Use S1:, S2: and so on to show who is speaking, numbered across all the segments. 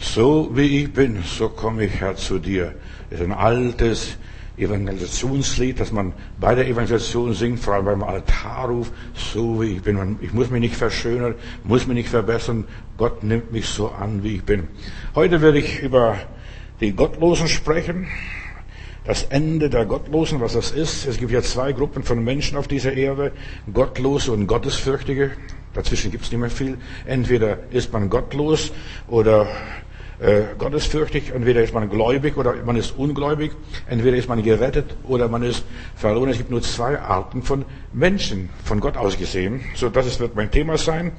S1: So wie ich bin, so komme ich, Herr, zu dir. Das ist ein altes Evangelisationslied, das man bei der Evangelisation singt, vor allem beim Altarruf. So wie ich bin. Ich muss mich nicht verschönern, muss mich nicht verbessern. Gott nimmt mich so an, wie ich bin. Heute werde ich über die Gottlosen sprechen. Das Ende der Gottlosen, was das ist. Es gibt ja zwei Gruppen von Menschen auf dieser Erde. Gottlose und Gottesfürchtige. Dazwischen gibt es nicht mehr viel. Entweder ist man gottlos oder äh, gottesfürchtig. Entweder ist man gläubig oder man ist ungläubig. Entweder ist man gerettet oder man ist verloren. Es gibt nur zwei Arten von Menschen, von Gott aus gesehen. So, das wird mein Thema sein.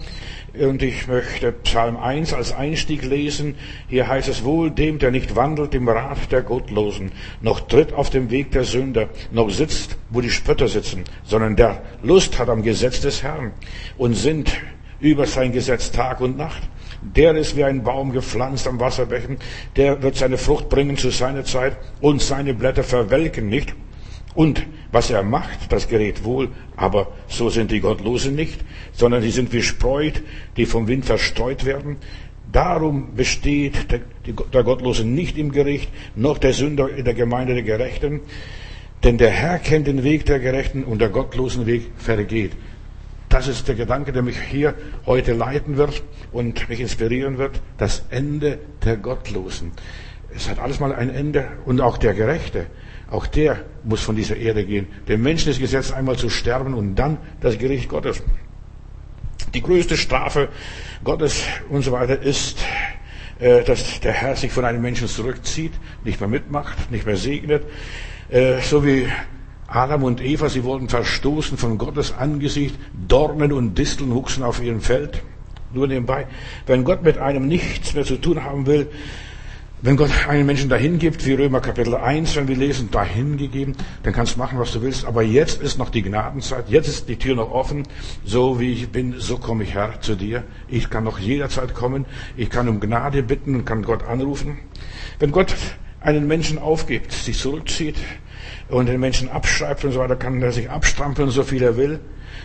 S1: Und ich möchte Psalm 1 als Einstieg lesen. Hier heißt es wohl dem, der nicht wandelt im Rat der Gottlosen, noch tritt auf dem Weg der Sünder, noch sitzt, wo die Spötter sitzen, sondern der Lust hat am Gesetz des Herrn und sinnt über sein Gesetz Tag und Nacht. Der ist wie ein Baum gepflanzt am Wasserbecken, der wird seine Frucht bringen zu seiner Zeit und seine Blätter verwelken nicht. Und was er macht, das gerät wohl, aber so sind die Gottlosen nicht, sondern sie sind wie Spreut, die vom Wind verstreut werden. Darum besteht der, Gottlose nicht im Gericht, noch der Sünder in der Gemeinde der Gerechten. Denn der Herr kennt den Weg der Gerechten und der gottlosen Weg vergeht. Das ist der Gedanke, der mich hier heute leiten wird und mich inspirieren wird. Das Ende der Gottlosen. Es hat alles mal ein Ende und auch der Gerechte. Auch der muss von dieser Erde gehen. Dem Menschen ist gesetzt, einmal zu sterben und dann das Gericht Gottes. Die größte Strafe Gottes und so weiter ist, äh, dass der Herr sich von einem Menschen zurückzieht, nicht mehr mitmacht, nicht mehr segnet, äh, so wie Adam und Eva, sie wurden verstoßen von Gottes Angesicht. Dornen und Disteln wuchsen auf ihrem Feld. Nur nebenbei. Wenn Gott mit einem nichts mehr zu tun haben will, wenn Gott einen Menschen dahin gibt, wie Römer Kapitel 1, wenn wir lesen, dahin gegeben, dann kannst du machen, was du willst. Aber jetzt ist noch die Gnadenzeit. Jetzt ist die Tür noch offen. So wie ich bin, so komme ich Herr zu dir. Ich kann noch jederzeit kommen. Ich kann um Gnade bitten und kann Gott anrufen. Wenn Gott einen Menschen aufgibt, sich zurückzieht, und den Menschen abschreibt und so weiter, kann er sich abstrampeln, so viel er will.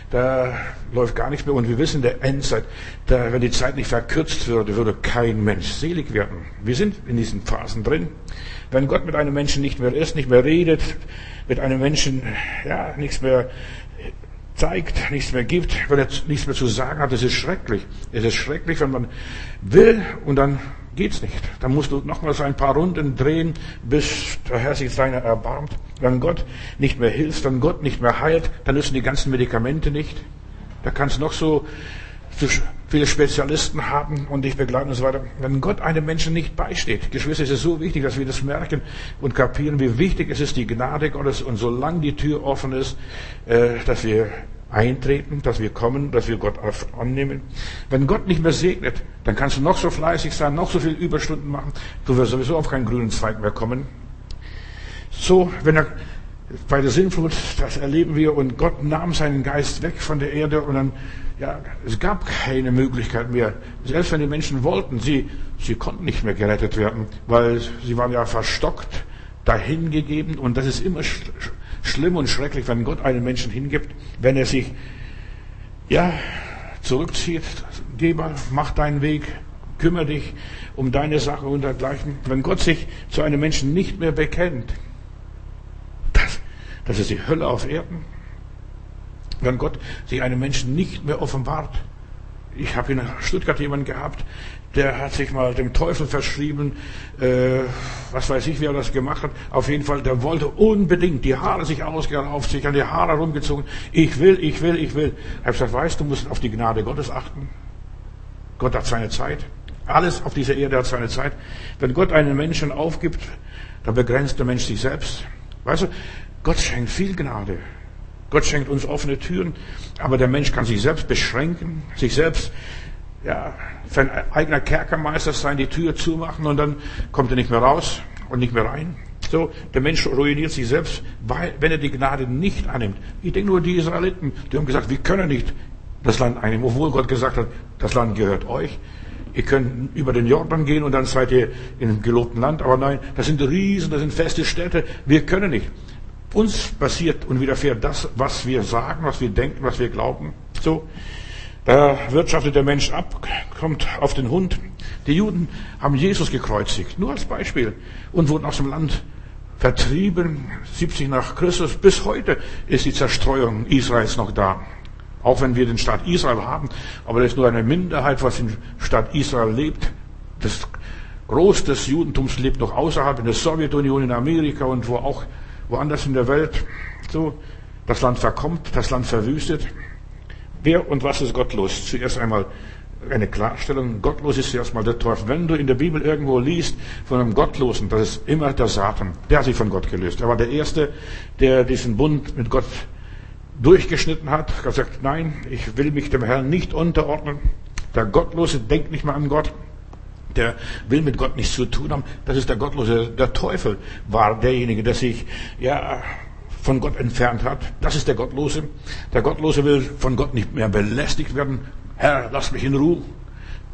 S1: Da läuft gar nichts mehr. Und wir wissen, der Endzeit, da, wenn die Zeit nicht verkürzt würde, würde kein Mensch selig werden. Wir sind in diesen Phasen drin. Wenn Gott mit einem Menschen nicht mehr ist, nicht mehr redet, mit einem Menschen, ja, nichts mehr zeigt, nichts mehr gibt, wenn er nichts mehr zu sagen hat, das ist schrecklich. Es ist schrecklich, wenn man will und dann geht's nicht. Dann musst du nochmals ein paar Runden drehen, bis der Herr sich seiner erbarmt. Wenn Gott nicht mehr hilft, wenn Gott nicht mehr heilt, dann nützen die ganzen Medikamente nicht. Da kannst du noch so, viele Spezialisten haben und dich begleiten und so weiter. Wenn Gott einem Menschen nicht beisteht, Geschwister, ist es so wichtig, dass wir das merken und kapieren, wie wichtig es ist, die Gnade Gottes und solange die Tür offen ist, äh, dass wir eintreten, dass wir kommen, dass wir Gott annehmen. Wenn Gott nicht mehr segnet, dann kannst du noch so fleißig sein, noch so viel Überstunden machen, du wirst sowieso auf keinen grünen Zweig mehr kommen. So, wenn er bei der Sinnflut, das erleben wir, und Gott nahm seinen Geist weg von der Erde und dann, ja, es gab keine Möglichkeit mehr. Selbst wenn die Menschen wollten, sie, sie konnten nicht mehr gerettet werden, weil sie waren ja verstockt, dahingegeben und das ist immer schlimm und schrecklich, wenn Gott einen Menschen hingibt, wenn er sich, ja, zurückzieht. Geh mal, mach deinen Weg, kümmere dich um deine Sache und dergleichen. Wenn Gott sich zu einem Menschen nicht mehr bekennt, das, das ist die Hölle auf Erden. Wenn Gott sich einem Menschen nicht mehr offenbart, ich habe in Stuttgart jemanden gehabt, der hat sich mal dem Teufel verschrieben, äh, was weiß ich, wie er das gemacht hat. Auf jeden Fall, der wollte unbedingt die Haare sich ausgerauft, sich an die Haare rumgezogen. Ich will, ich will, ich will. Ich habe gesagt, weißt du, musst auf die Gnade Gottes achten. Gott hat seine Zeit. Alles auf dieser Erde hat seine Zeit. Wenn Gott einen Menschen aufgibt, dann begrenzt der Mensch sich selbst. Weißt du, Gott schenkt viel Gnade. Gott schenkt uns offene Türen, aber der Mensch kann sich selbst beschränken, sich selbst ja, sein eigener Kerkermeister sein, die Tür zumachen und dann kommt er nicht mehr raus und nicht mehr rein. So, der Mensch ruiniert sich selbst, weil, wenn er die Gnade nicht annimmt. Ich denke nur, die Israeliten, die haben gesagt, wir können nicht das Land einnehmen, obwohl Gott gesagt hat, das Land gehört euch. Ihr könnt über den Jordan gehen und dann seid ihr im gelobten Land. Aber nein, das sind Riesen, das sind feste Städte. Wir können nicht. Uns passiert und widerfährt das, was wir sagen, was wir denken, was wir glauben. So. Da wirtschaftet der Mensch ab, kommt auf den Hund. Die Juden haben Jesus gekreuzigt, nur als Beispiel, und wurden aus dem Land vertrieben, 70 nach Christus. Bis heute ist die Zerstreuung Israels noch da. Auch wenn wir den Staat Israel haben, aber das ist nur eine Minderheit, was im Staat Israel lebt. Das Groß des Judentums lebt noch außerhalb, in der Sowjetunion, in Amerika und wo auch woanders in der Welt. So, das Land verkommt, das Land verwüstet. Wer und was ist gottlos? Zuerst einmal eine Klarstellung. Gottlos ist zuerst mal der Teufel. Wenn du in der Bibel irgendwo liest von einem Gottlosen, das ist immer der Satan. Der hat sich von Gott gelöst. Er war der Erste, der diesen Bund mit Gott durchgeschnitten hat, Er hat gesagt, nein, ich will mich dem Herrn nicht unterordnen. Der Gottlose denkt nicht mehr an Gott. Der will mit Gott nichts zu tun haben. Das ist der Gottlose. Der Teufel war derjenige, der sich, ja, von Gott entfernt hat. Das ist der Gottlose. Der Gottlose will von Gott nicht mehr belästigt werden. Herr, lass mich in Ruhe.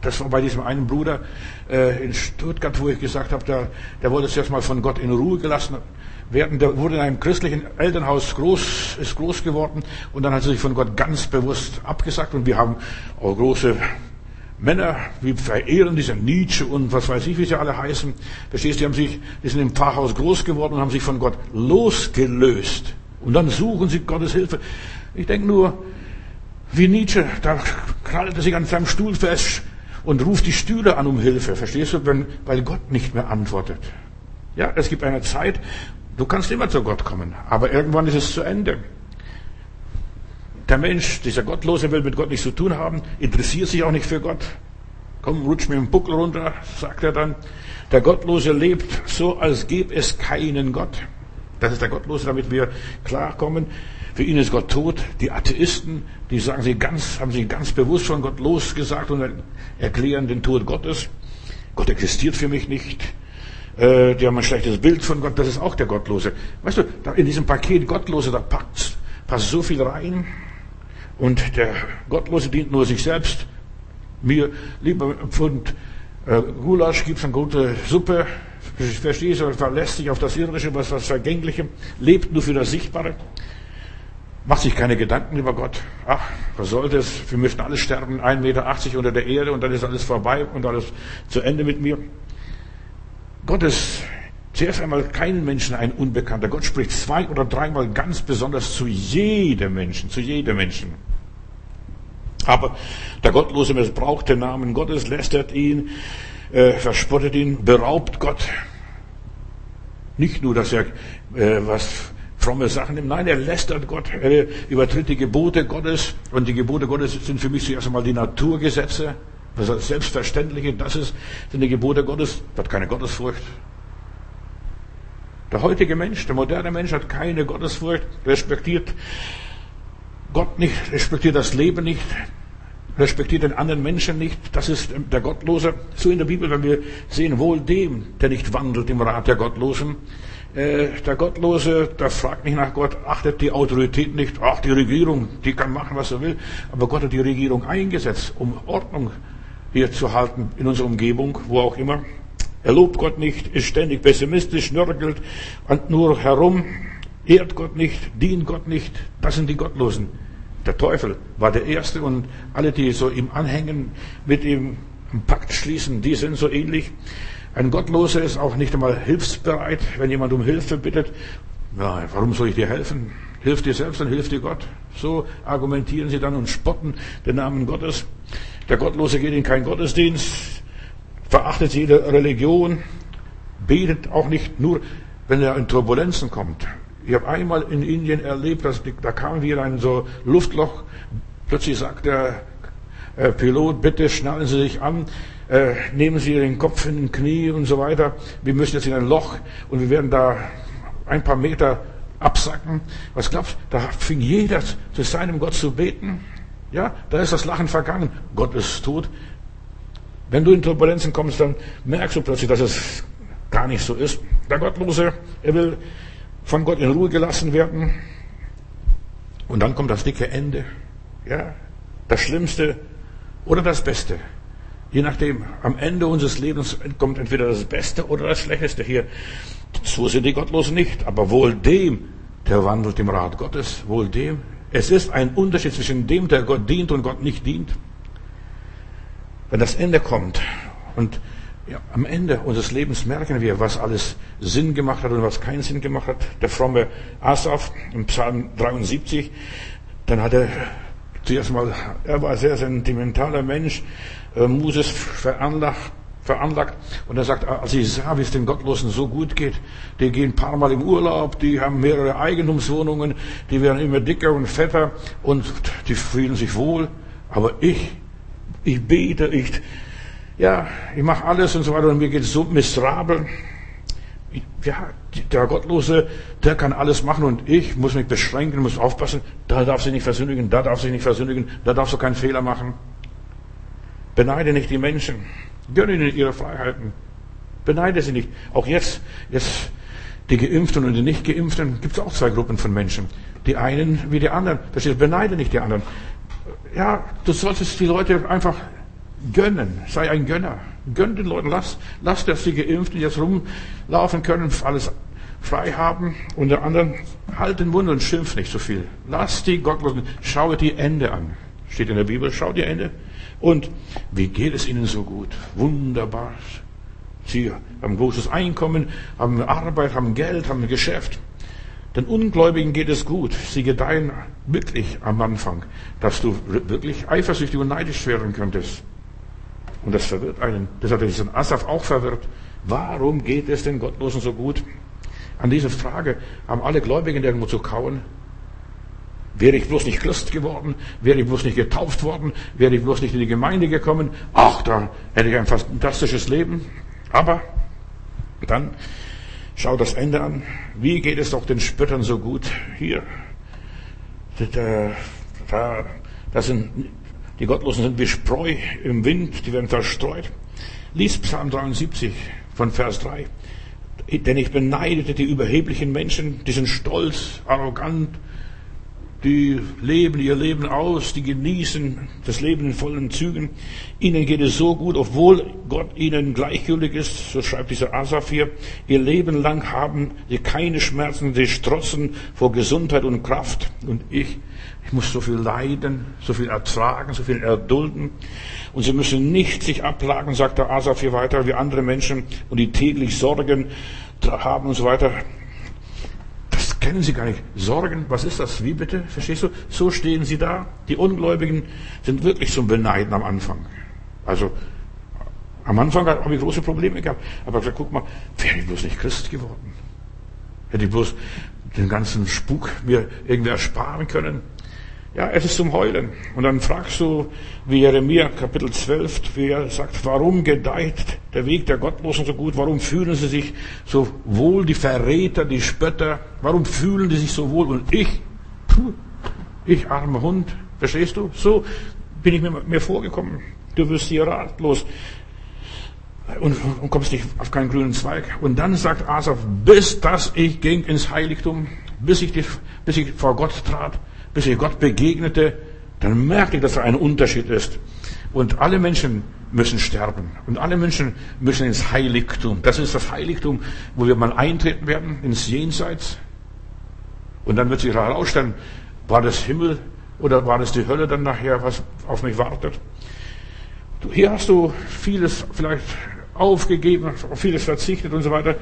S1: Das war bei diesem einen Bruder äh, in Stuttgart, wo ich gesagt habe, der, der wollte zuerst mal von Gott in Ruhe gelassen werden. Der wurde in einem christlichen Elternhaus groß, ist groß geworden und dann hat er sich von Gott ganz bewusst abgesagt und wir haben auch große Männer, wir verehren diese Nietzsche und was weiß ich, wie sie alle heißen. Verstehst du, die haben sich, die sind im Pfarrhaus groß geworden und haben sich von Gott losgelöst. Und dann suchen sie Gottes Hilfe. Ich denke nur, wie Nietzsche, da krallt er sich an seinem Stuhl fest und ruft die Stühle an um Hilfe. Verstehst du, wenn, weil Gott nicht mehr antwortet. Ja, es gibt eine Zeit, du kannst immer zu Gott kommen, aber irgendwann ist es zu Ende. Der Mensch, dieser Gottlose, will mit Gott nichts zu tun haben, interessiert sich auch nicht für Gott. Komm, rutsch mir den Buckel runter, sagt er dann. Der Gottlose lebt so, als gäbe es keinen Gott. Das ist der Gottlose, damit wir klarkommen. Für ihn ist Gott tot. Die Atheisten, die sagen sie ganz, haben sich ganz bewusst von Gott losgesagt und erklären den Tod Gottes. Gott existiert für mich nicht. Äh, die haben ein schlechtes Bild von Gott. Das ist auch der Gottlose. Weißt du, in diesem Paket Gottlose, da passt, passt so viel rein. Und der Gottlose dient nur sich selbst. Mir lieber Pfund äh, Gulasch gibt's eine gute Suppe. Verstehst du, verlässt sich auf das Irdische, was was Vergängliche, lebt nur für das Sichtbare, macht sich keine Gedanken über Gott. Ach, was soll das? Wir möchten alle sterben, 1,80 Meter unter der Erde und dann ist alles vorbei und alles zu Ende mit mir. Gott ist zuerst einmal keinen Menschen ein Unbekannter. Gott spricht zwei oder dreimal ganz besonders zu jedem Menschen, zu jedem Menschen. Aber der Gottlose missbraucht den Namen Gottes, lästert ihn, äh, verspottet ihn, beraubt Gott. Nicht nur, dass er äh, was fromme Sachen nimmt, nein, er lästert Gott, er übertritt die Gebote Gottes und die Gebote Gottes sind für mich zuerst einmal die Naturgesetze, das Selbstverständliche, das ist, sind die Gebote Gottes, hat keine Gottesfurcht, der heutige Mensch, der moderne Mensch hat keine Gottesfurcht, respektiert Gott nicht, respektiert das Leben nicht, respektiert den anderen Menschen nicht. Das ist der Gottlose. So in der Bibel, wenn wir sehen, wohl dem, der nicht wandelt im Rat der Gottlosen. Äh, der Gottlose, der fragt nicht nach Gott, achtet die Autorität nicht. Ach, die Regierung, die kann machen, was sie will. Aber Gott hat die Regierung eingesetzt, um Ordnung hier zu halten in unserer Umgebung, wo auch immer. Er lobt Gott nicht, ist ständig pessimistisch, nörgelt nur herum, ehrt Gott nicht, dient Gott nicht. Das sind die Gottlosen. Der Teufel war der Erste und alle, die so ihm anhängen, mit ihm einen Pakt schließen, die sind so ähnlich. Ein Gottloser ist auch nicht einmal hilfsbereit, wenn jemand um Hilfe bittet. Ja, warum soll ich dir helfen? Hilf dir selbst, dann hilft dir Gott. So argumentieren sie dann und spotten den Namen Gottes. Der Gottlose geht in keinen Gottesdienst, verachtet jede Religion, betet auch nicht nur, wenn er in Turbulenzen kommt. Ich habe einmal in Indien erlebt, dass, da kam wir in ein so Luftloch. Plötzlich sagt der äh, Pilot, bitte schnallen Sie sich an, äh, nehmen Sie den Kopf in den Knie und so weiter. Wir müssen jetzt in ein Loch und wir werden da ein paar Meter absacken. Was glaubst? Da fing jeder zu seinem Gott zu beten. Ja, da ist das Lachen vergangen. Gott ist tot. Wenn du in Turbulenzen kommst, dann merkst du plötzlich, dass es gar nicht so ist. Der Gottlose, er will von Gott in Ruhe gelassen werden. Und dann kommt das dicke Ende. Ja, das Schlimmste oder das Beste. Je nachdem, am Ende unseres Lebens kommt entweder das Beste oder das Schlechteste hier. So sind die Gottlosen nicht, aber wohl dem, der wandelt im Rat Gottes, wohl dem Es ist ein Unterschied zwischen dem, der Gott dient und Gott nicht dient. Wenn das Ende kommt und ja, am Ende unseres Lebens merken wir, was alles Sinn gemacht hat und was keinen Sinn gemacht hat. Der fromme Asaf im Psalm 73, dann hat er zuerst mal, er war ein sehr sentimentaler Mensch, äh, Moses veranlagt, veranlagt. Und er sagt, als ich sah, wie es den Gottlosen so gut geht, die gehen ein paar Mal im Urlaub, die haben mehrere Eigentumswohnungen, die werden immer dicker und fetter und die fühlen sich wohl. Aber ich, ich bete, ich, ja, ich mache alles und so weiter und mir geht es so miserabel. Ja, der Gottlose, der kann alles machen und ich muss mich beschränken, muss aufpassen, da darf sie nicht versündigen, da darf sie nicht versündigen, da darfst du keinen Fehler machen. Beneide nicht die Menschen, gönne ihnen ihre Freiheiten, beneide sie nicht. Auch jetzt, jetzt die Geimpften und die Nicht-Geimpften, gibt es auch zwei Gruppen von Menschen. Die einen wie die anderen. Das ist, beneide nicht die anderen. Ja, du solltest die Leute einfach gönnen. Sei ein Gönner. Gönn den Leuten. Lass, lass, dass die Geimpften jetzt rumlaufen können, alles frei haben. Und der anderen, halt den Mund und schimpf nicht so viel. Lass die Gottlosen, schau die Ende an. Steht in der Bibel, schau die Ende. Und wie geht es ihnen so gut? Wunderbar. Sie haben großes Einkommen, haben Arbeit, haben Geld, haben ein Geschäft. Den Ungläubigen geht es gut. Sie gedeihen wirklich am Anfang, dass du wirklich eifersüchtig und neidisch werden könntest. Und das verwirrt einen. Das hat diesen Asaf auch verwirrt. Warum geht es den Gottlosen so gut? An diese Frage haben alle Gläubigen irgendwo zu kauen. Wäre ich bloß nicht Christ geworden, wäre ich bloß nicht getauft worden, wäre ich bloß nicht in die Gemeinde gekommen, ach, da hätte ich ein fantastisches Leben. Aber dann schau das Ende an. Wie geht es doch den Spöttern so gut hier? Da, das sind die Gottlosen sind wie Spreu im Wind, die werden verstreut. Lies Psalm 73 von Vers 3. Denn ich beneidete die überheblichen Menschen, die sind stolz, arrogant, die leben ihr Leben aus, die genießen das Leben in vollen Zügen. Ihnen geht es so gut, obwohl Gott ihnen gleichgültig ist, so schreibt dieser Asaf hier. Ihr Leben lang haben sie keine Schmerzen, sie strotzen vor Gesundheit und Kraft. Und ich, ich muss so viel leiden, so viel ertragen, so viel erdulden. Und sie müssen nicht sich ablagen, sagt der Asaf hier weiter, wie andere Menschen, und die täglich Sorgen haben und so weiter. Kennen sie gar nicht. Sorgen, was ist das? Wie bitte? Verstehst du? So stehen sie da. Die Ungläubigen sind wirklich zum Beneiden am Anfang. Also, am Anfang habe ich große Probleme gehabt. Aber ich gesagt, guck mal, wäre ich bloß nicht Christ geworden? Hätte ich bloß den ganzen Spuk mir irgendwie ersparen können? Ja, es ist zum Heulen. Und dann fragst du, wie Jeremia Kapitel 12, wie er sagt, warum gedeiht der Weg der Gottlosen so gut? Warum fühlen sie sich so wohl, die Verräter, die Spötter? Warum fühlen die sich so wohl? Und ich, puh, ich armer Hund, verstehst du? So bin ich mir, mir vorgekommen. Du wirst hier ratlos und, und kommst nicht auf keinen grünen Zweig. Und dann sagt Asaf, bis dass ich ging ins Heiligtum, bis ich, die, bis ich vor Gott trat, bis ich Gott begegnete, dann merkte ich, dass da ein Unterschied ist. Und alle Menschen müssen sterben. Und alle Menschen müssen ins Heiligtum. Das ist das Heiligtum, wo wir mal eintreten werden, ins Jenseits. Und dann wird sich herausstellen, war das Himmel oder war das die Hölle dann nachher, was auf mich wartet. Hier hast du vieles vielleicht aufgegeben, auf vieles verzichtet und so weiter.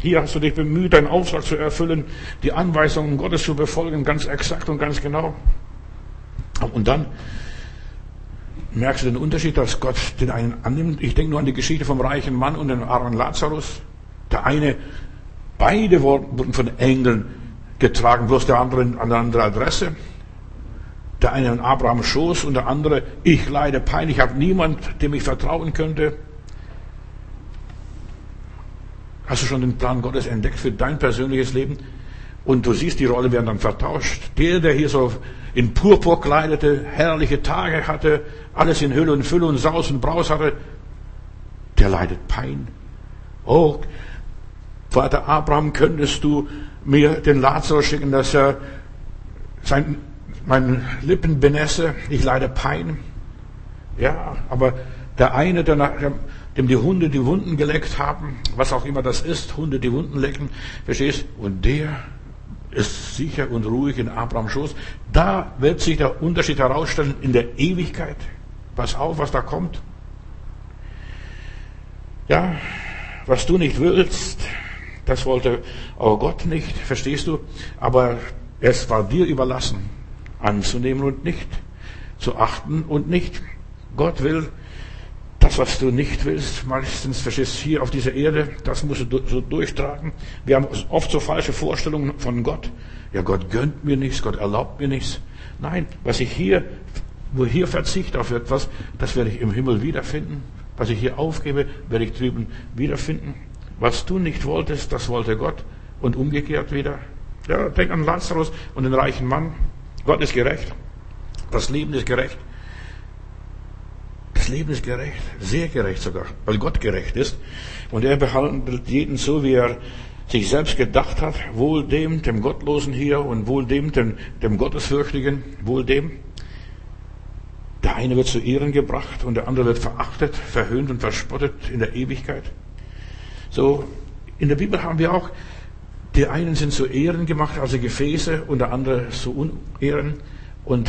S1: Hier hast du dich bemüht, deinen Auftrag zu erfüllen, die Anweisungen Gottes zu befolgen, ganz exakt und ganz genau. Und dann merkst du den Unterschied, dass Gott den einen annimmt. Ich denke nur an die Geschichte vom reichen Mann und dem armen Lazarus. Der eine, beide wurden von Engeln getragen, bloß der andere an einer anderen Adresse. Der eine in Abrahams Schoß und der andere, ich leide Pein, ich habe niemand, dem ich vertrauen könnte. Hast du schon den Plan Gottes entdeckt für dein persönliches Leben? Und du siehst, die Rollen werden dann vertauscht. Der, der hier so in Purpur kleidete, herrliche Tage hatte, alles in Hülle und Fülle und Saus und Braus hatte, der leidet Pein. Oh, Vater Abraham, könntest du mir den Lazarus schicken, dass er sein, meine Lippen benesse, ich leide Pein. Ja, aber der eine, der, nach, dem die Hunde die Wunden geleckt haben, was auch immer das ist, Hunde die Wunden lecken, verstehst? Und der ist sicher und ruhig in Abrahams Schoß. Da wird sich der Unterschied herausstellen in der Ewigkeit. Pass auf, was da kommt. Ja, was du nicht willst, das wollte auch Gott nicht, verstehst du? Aber es war dir überlassen, anzunehmen und nicht, zu achten und nicht. Gott will das, was du nicht willst, meistens verstehst du hier auf dieser Erde, das musst du so durchtragen. Wir haben oft so falsche Vorstellungen von Gott. Ja, Gott gönnt mir nichts, Gott erlaubt mir nichts. Nein, was ich hier, wo hier verzichte auf etwas, das werde ich im Himmel wiederfinden. Was ich hier aufgebe, werde ich drüben wiederfinden. Was du nicht wolltest, das wollte Gott. Und umgekehrt wieder. Ja, denk an Lazarus und den reichen Mann. Gott ist gerecht. Das Leben ist gerecht. Das Leben ist gerecht, sehr gerecht sogar, weil Gott gerecht ist. Und er behandelt jeden so, wie er sich selbst gedacht hat, wohl dem, dem Gottlosen hier und wohl dem, dem, dem Gottesfürchtigen, wohl dem. Der eine wird zu Ehren gebracht und der andere wird verachtet, verhöhnt und verspottet in der Ewigkeit. So, in der Bibel haben wir auch, die einen sind zu Ehren gemacht, also Gefäße, und der andere zu Unehren. Und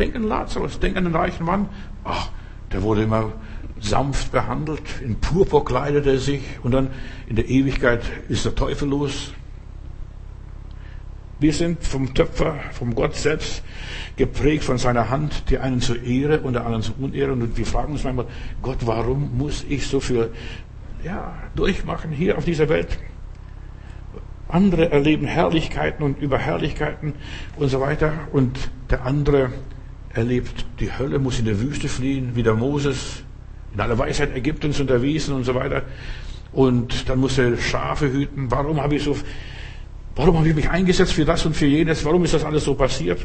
S1: denk an Lazarus, denk an den reichen Mann. Ach, der wurde immer sanft behandelt, in Purpur kleidet er sich und dann in der Ewigkeit ist der Teufel los. Wir sind vom Töpfer, vom Gott selbst geprägt von seiner Hand, die einen zur Ehre und der anderen zur Unehre. Und wir fragen uns manchmal, Gott, warum muss ich so viel ja, durchmachen hier auf dieser Welt? Andere erleben Herrlichkeiten und Überherrlichkeiten und so weiter. Und der andere erlebt die Hölle, muss in der Wüste fliehen, wie der Moses, in aller Weisheit Ägyptens unterwiesen und so weiter. Und dann muss er Schafe hüten. Warum habe ich so, warum habe ich mich eingesetzt für das und für jenes? Warum ist das alles so passiert?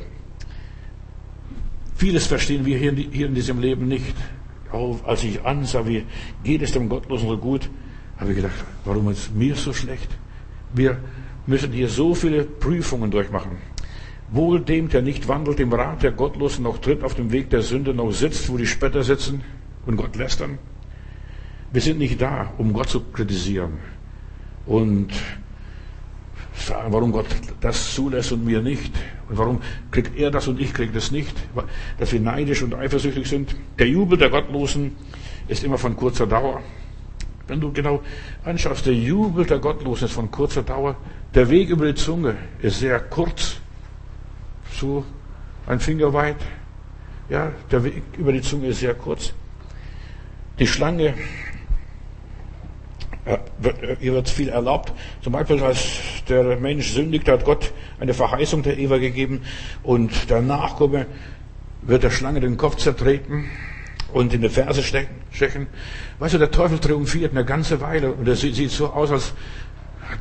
S1: Vieles verstehen wir hier, hier in diesem Leben nicht. Auch als ich ansah, wie geht es dem Gottlosen so gut, habe ich gedacht, warum ist mir so schlecht? Wir müssen hier so viele Prüfungen durchmachen. Wohl dem, der nicht wandelt im Rat der Gottlosen, noch tritt auf dem Weg der Sünde, noch sitzt, wo die Spötter sitzen und Gott lästern. Wir sind nicht da, um Gott zu kritisieren und sagen, warum Gott das zulässt und mir nicht. Und warum kriegt er das und ich kriege das nicht. Dass wir neidisch und eifersüchtig sind. Der Jubel der Gottlosen ist immer von kurzer Dauer. Wenn du genau anschaust, der Jubel der Gottlosen ist von kurzer Dauer. Der Weg über die Zunge ist sehr kurz so ein Finger weit. Ja, der Weg über die Zunge ist sehr kurz. Die Schlange, äh, wird, ihr wird viel erlaubt. Zum Beispiel, als der Mensch sündigt, hat Gott eine Verheißung der Eva gegeben und der Nachkomme wird der Schlange den Kopf zertreten und in die Ferse stechen. Weißt du, der Teufel triumphiert eine ganze Weile und er sieht so aus, als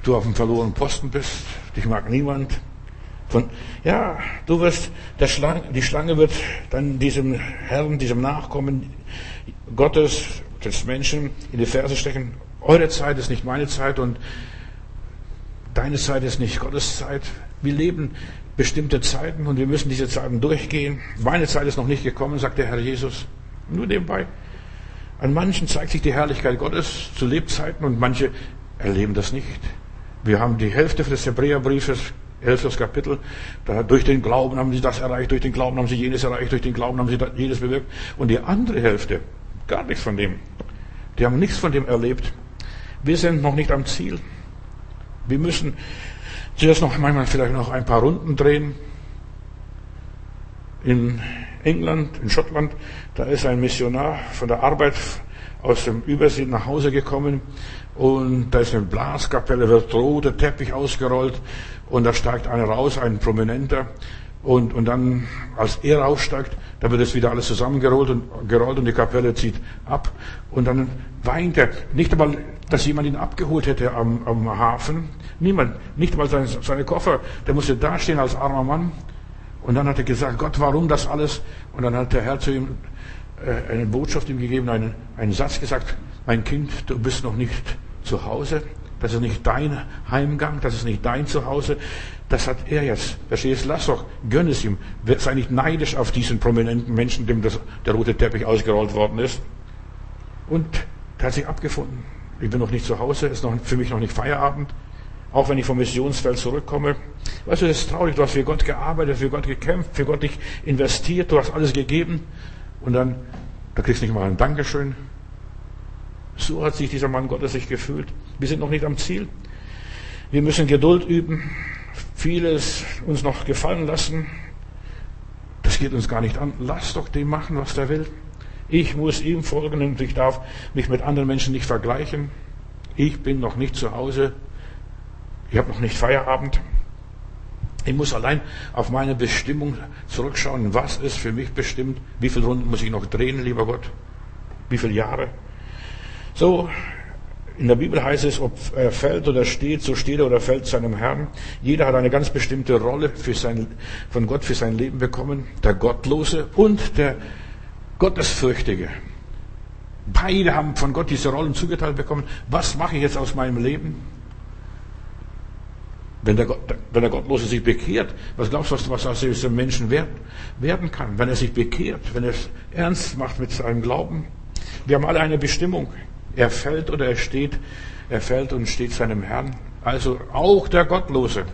S1: du auf dem verlorenen Posten bist. Dich mag niemand. Von, ja, du wirst, der Schlange, die Schlange wird dann diesem Herrn, diesem Nachkommen Gottes, des Menschen in die Ferse stechen. Eure Zeit ist nicht meine Zeit und deine Zeit ist nicht Gottes Zeit. Wir leben bestimmte Zeiten und wir müssen diese Zeiten durchgehen. Meine Zeit ist noch nicht gekommen, sagt der Herr Jesus. Nur nebenbei. An manchen zeigt sich die Herrlichkeit Gottes zu Lebzeiten und manche erleben das nicht. Wir haben die Hälfte des Hebräerbriefes elftes Kapitel. Da, durch den Glauben haben sie das erreicht, durch den Glauben haben sie jenes erreicht, durch den Glauben haben sie jenes bewirkt. Und die andere Hälfte, gar nichts von dem. Die haben nichts von dem erlebt. Wir sind noch nicht am Ziel. Wir müssen zuerst noch manchmal vielleicht noch ein paar Runden drehen. In England, in Schottland, da ist ein Missionar von der Arbeit aus dem Übersee nach Hause gekommen und da ist eine Blaskapelle, wird roter Teppich ausgerollt und da steigt einer raus, ein Prominenter. Und, und dann, als er raussteigt, da wird es wieder alles zusammengerollt und, gerollt und die Kapelle zieht ab. Und dann weint er. Nicht einmal, dass jemand ihn abgeholt hätte am, am Hafen. Niemand. Nicht einmal seine, seine Koffer. Der musste dastehen als armer Mann. Und dann hat er gesagt, Gott, warum das alles? Und dann hat der Herr zu ihm äh, eine Botschaft ihm gegeben, einen, einen Satz gesagt, mein Kind, du bist noch nicht zu Hause. Das ist nicht dein Heimgang, das ist nicht dein Zuhause. Das hat er jetzt. Verstehst? du? Lass doch, gönn es ihm. Sei nicht neidisch auf diesen prominenten Menschen, dem das, der rote Teppich ausgerollt worden ist. Und der hat sich abgefunden. Ich bin noch nicht zu Hause, ist noch, für mich noch nicht Feierabend. Auch wenn ich vom Missionsfeld zurückkomme. Weißt du, das ist traurig. Du hast für Gott gearbeitet, für Gott gekämpft, für Gott dich investiert, du hast alles gegeben. Und dann, da kriegst du nicht mal ein Dankeschön. So hat sich dieser Mann Gottes sich gefühlt. Wir sind noch nicht am Ziel. Wir müssen Geduld üben, vieles uns noch gefallen lassen. Das geht uns gar nicht an. Lass doch den machen, was der will. Ich muss ihm folgen und ich darf mich mit anderen Menschen nicht vergleichen. Ich bin noch nicht zu Hause. Ich habe noch nicht Feierabend. Ich muss allein auf meine Bestimmung zurückschauen. Was ist für mich bestimmt? Wie viele Runden muss ich noch drehen, lieber Gott? Wie viele Jahre? So, in der Bibel heißt es, ob er fällt oder steht, so steht er oder fällt seinem Herrn. Jeder hat eine ganz bestimmte Rolle für sein, von Gott für sein Leben bekommen. Der Gottlose und der Gottesfürchtige. Beide haben von Gott diese Rollen zugeteilt bekommen. Was mache ich jetzt aus meinem Leben? Wenn der, Gott, wenn der Gottlose sich bekehrt, was glaubst du, was aus diesem Menschen werden kann? Wenn er sich bekehrt, wenn er es ernst macht mit seinem Glauben. Wir haben alle eine Bestimmung. Er fällt oder er steht, er fällt und steht seinem Herrn. Also auch der Gottlose.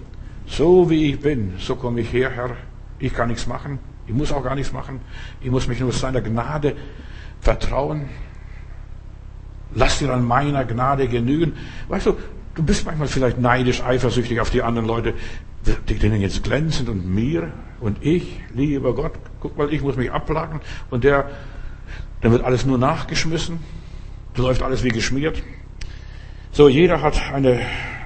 S1: So wie ich bin, so komme ich her, Herr. Ich kann nichts machen. Ich muss auch gar nichts machen. Ich muss mich nur seiner Gnade vertrauen. Lass dir an meiner Gnade genügen. Weißt du, du bist manchmal vielleicht neidisch, eifersüchtig auf die anderen Leute, die denen jetzt glänzend und mir und ich, lieber Gott, guck mal, ich muss mich abplagen und der, dann wird alles nur nachgeschmissen. Läuft alles wie geschmiert. So, jeder hat eine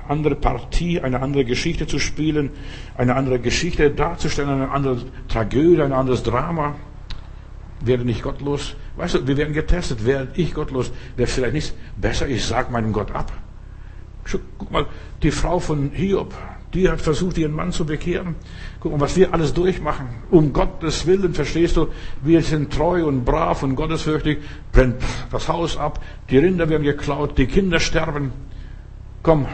S1: andere Partie, eine andere Geschichte zu spielen, eine andere Geschichte darzustellen, eine andere Tragödie, ein anderes Drama. Werde nicht gottlos. Weißt du, wir werden getestet. Werde ich gottlos? Wäre vielleicht nicht besser, ich sage meinem Gott ab. Guck mal, die Frau von Hiob, die hat versucht, ihren Mann zu bekehren. Guck mal, was wir alles durchmachen. Um Gottes Willen, verstehst du, wir sind treu und brav und gottesfürchtig, brennt das Haus ab, die Rinder werden geklaut, die Kinder sterben. Komm,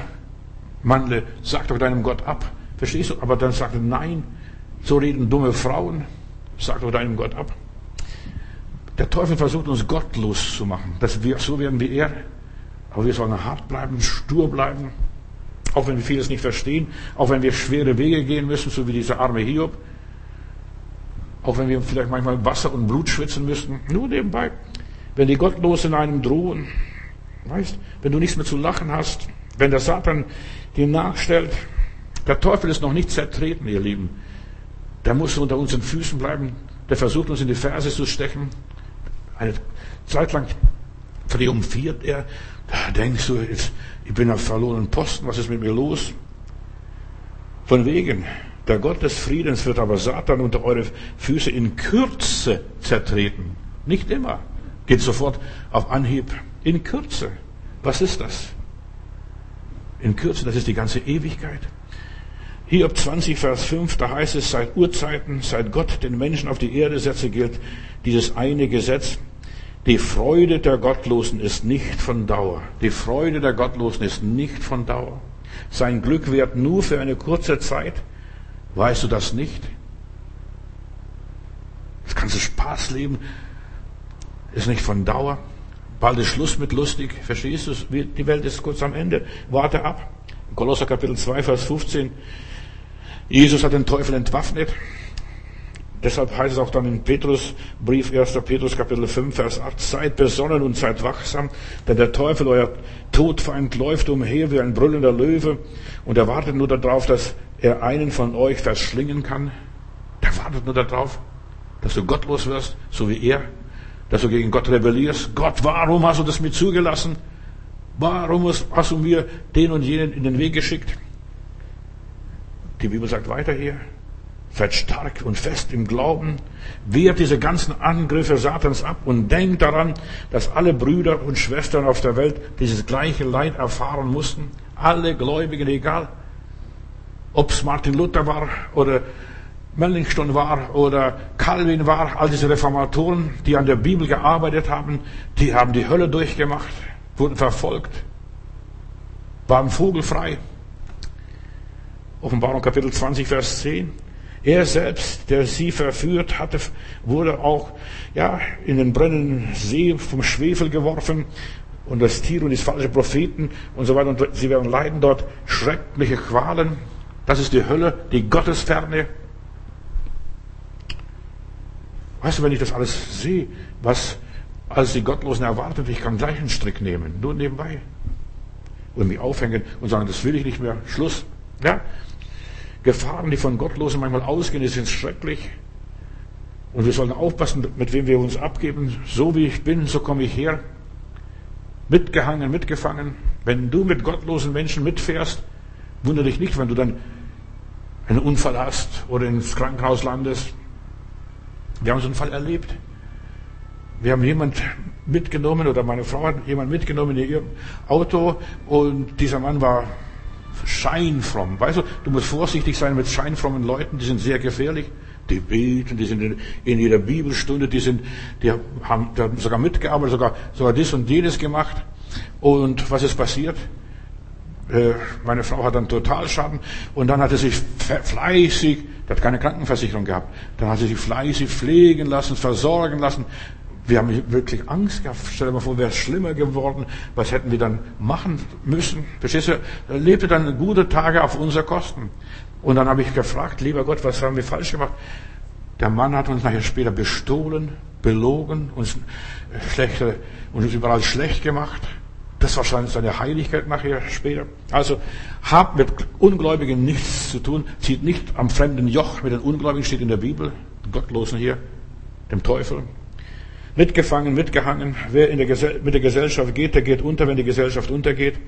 S1: Mandle, sag doch deinem Gott ab. Verstehst du? Aber dann sagt er, nein, so reden dumme Frauen, sag doch deinem Gott ab. Der Teufel versucht uns gottlos zu machen. dass wir, so werden wie er. Aber wir sollen hart bleiben, stur bleiben. Auch wenn wir vieles nicht verstehen, auch wenn wir schwere Wege gehen müssen, so wie dieser arme Hiob. Auch wenn wir vielleicht manchmal Wasser und Blut schwitzen müssen. Nur nebenbei. Wenn die Gottlosen einem drohen, weißt, wenn du nichts mehr zu lachen hast, wenn der Satan dir nachstellt, der Teufel ist noch nicht zertreten, ihr Lieben. Der muss unter unseren Füßen bleiben. Der versucht uns in die Ferse zu stechen. Eine Zeit lang triumphiert er. Da denkst du, jetzt, ich bin auf verlorenen Posten, was ist mit mir los? Von wegen, der Gott des Friedens wird aber Satan unter eure Füße in Kürze zertreten. Nicht immer. Geht sofort auf Anhieb. In Kürze. Was ist das? In Kürze, das ist die ganze Ewigkeit. Hiob 20, Vers 5, da heißt es, seit Urzeiten, seit Gott den Menschen auf die Erde setze, gilt dieses eine Gesetz. Die Freude der Gottlosen ist nicht von Dauer. Die Freude der Gottlosen ist nicht von Dauer. Sein Glück währt nur für eine kurze Zeit. Weißt du das nicht? Das ganze Spaßleben ist nicht von Dauer. Bald ist Schluss mit lustig. Verstehst du? Die Welt ist kurz am Ende. Warte ab. Kolosser Kapitel 2, Vers 15. Jesus hat den Teufel entwaffnet. Deshalb heißt es auch dann in Petrus, Brief 1. Petrus Kapitel 5, Vers 8, seid besonnen und seid wachsam, denn der Teufel, euer Todfeind, läuft umher wie ein brüllender Löwe und er wartet nur darauf, dass er einen von euch verschlingen kann. Der wartet nur darauf, dass du gottlos wirst, so wie er, dass du gegen Gott rebellierst. Gott, warum hast du das mir zugelassen? Warum hast du mir den und jenen in den Weg geschickt? Die Bibel sagt weiter hier, Seid stark und fest im Glauben. Wehrt diese ganzen Angriffe Satans ab und denkt daran, dass alle Brüder und Schwestern auf der Welt dieses gleiche Leid erfahren mussten. Alle Gläubigen, egal ob es Martin Luther war oder Melanchthon war oder Calvin war, all diese Reformatoren, die an der Bibel gearbeitet haben, die haben die Hölle durchgemacht, wurden verfolgt, waren vogelfrei. Offenbarung Kapitel 20, Vers 10. Er selbst, der sie verführt hatte, wurde auch ja, in den brennenden See vom Schwefel geworfen. und das Tier und die falschen Propheten und so weiter. Und sie werden leiden dort schreckliche Qualen. Das ist die Hölle, die Gottesferne. Weißt du, wenn ich das alles sehe, was als die Gottlosen erwartet, ich kann gleich einen Strick nehmen, nur nebenbei. Und mich aufhängen und sagen, das will ich nicht mehr, Schluss. Ja? Gefahren, die von Gottlosen manchmal ausgehen, die sind schrecklich. Und wir sollen aufpassen, mit wem wir uns abgeben. So wie ich bin, so komme ich her. Mitgehangen, mitgefangen. Wenn du mit gottlosen Menschen mitfährst, wundere dich nicht, wenn du dann einen Unfall hast oder ins Krankenhaus landest. Wir haben so einen Fall erlebt. Wir haben jemand mitgenommen oder meine Frau hat jemand mitgenommen in ihr Auto und dieser Mann war scheinfromm. Weißt du, du musst vorsichtig sein mit scheinfrommen Leuten, die sind sehr gefährlich. Die beten, die sind in, in jeder Bibelstunde, die sind, die haben, die haben sogar mitgearbeitet, sogar, sogar dies und jenes gemacht. Und was ist passiert? Äh, meine Frau hat dann Totalschaden und dann hat er sich fleißig, hat keine Krankenversicherung gehabt, dann hat er sich fleißig pflegen lassen, versorgen lassen. Wir haben wirklich Angst gehabt. Stell dir mal vor, wäre es schlimmer geworden. Was hätten wir dann machen müssen? Verstehst du? Er lebte dann gute Tage auf unsere Kosten. Und dann habe ich gefragt, lieber Gott, was haben wir falsch gemacht? Der Mann hat uns nachher später bestohlen, belogen, uns schlechte, uns überall schlecht gemacht. Das war seine Heiligkeit nachher später. Also habt mit Ungläubigen nichts zu tun. Zieht nicht am fremden Joch mit den Ungläubigen, steht in der Bibel. Gottlosen hier, dem Teufel. Mitgefangen, mitgehangen. Wer in der mit der Gesellschaft geht, der geht unter, wenn die Gesellschaft untergeht.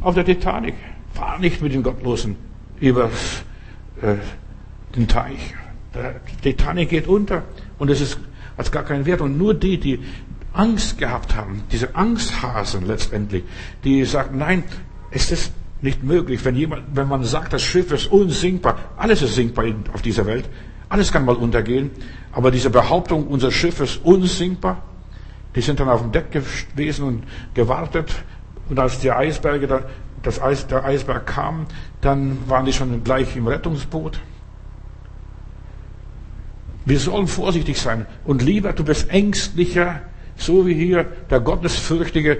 S1: Auf der Titanic. Fahr nicht mit den Gottlosen über äh, den Teich. Der Titanic geht unter und es ist hat gar keinen Wert. Und nur die, die Angst gehabt haben, diese Angsthasen letztendlich, die sagen, nein, ist es nicht möglich, wenn jemand, wenn man sagt, das Schiff ist unsinkbar, alles ist sinkbar auf dieser Welt, alles kann mal untergehen, aber diese Behauptung, unser Schiff ist unsinkbar, die sind dann auf dem Deck gewesen und gewartet. Und als die Eisberge, da, das Eis, der Eisberg kam, dann waren die schon gleich im Rettungsboot. Wir sollen vorsichtig sein. Und lieber, du bist ängstlicher, so wie hier der Gottesfürchtige.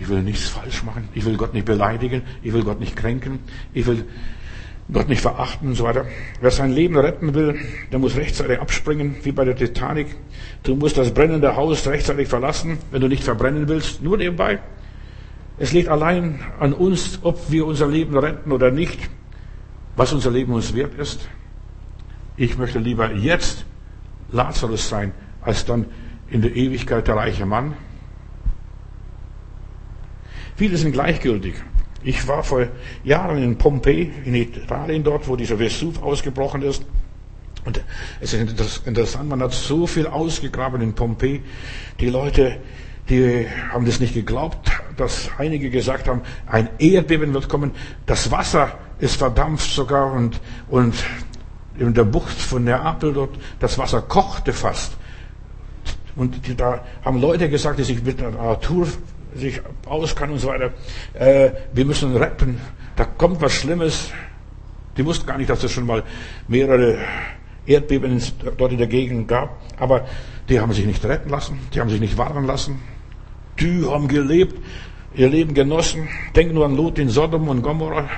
S1: Ich will nichts falsch machen. Ich will Gott nicht beleidigen. Ich will Gott nicht kränken. Ich will Gott nicht verachten und so weiter. Wer sein Leben retten will, der muss rechtzeitig abspringen, wie bei der Titanic. Du musst das brennende Haus rechtzeitig verlassen, wenn du nicht verbrennen willst. Nur nebenbei. Es liegt allein an uns, ob wir unser Leben retten oder nicht, was unser Leben uns wert ist. Ich möchte lieber jetzt Lazarus sein, als dann in der Ewigkeit der reiche Mann. Viele sind gleichgültig. Ich war vor Jahren in Pompeji, in Italien dort, wo dieser Vesuv ausgebrochen ist. Und es ist interessant, man hat so viel ausgegraben in Pompeji. Die Leute, die haben das nicht geglaubt, dass einige gesagt haben, ein Erdbeben wird kommen. Das Wasser ist verdampft sogar und, und in der Bucht von Neapel dort, das Wasser kochte fast. Und da haben Leute gesagt, die sich mit der Natur sich auskann und so weiter. Äh, wir müssen retten. Da kommt was Schlimmes. Die wussten gar nicht, dass es schon mal mehrere Erdbeben dort in der Gegend gab. Aber die haben sich nicht retten lassen. Die haben sich nicht warnen lassen. Die haben gelebt, ihr Leben genossen. Denken nur an Lot in Sodom und Gomorrah.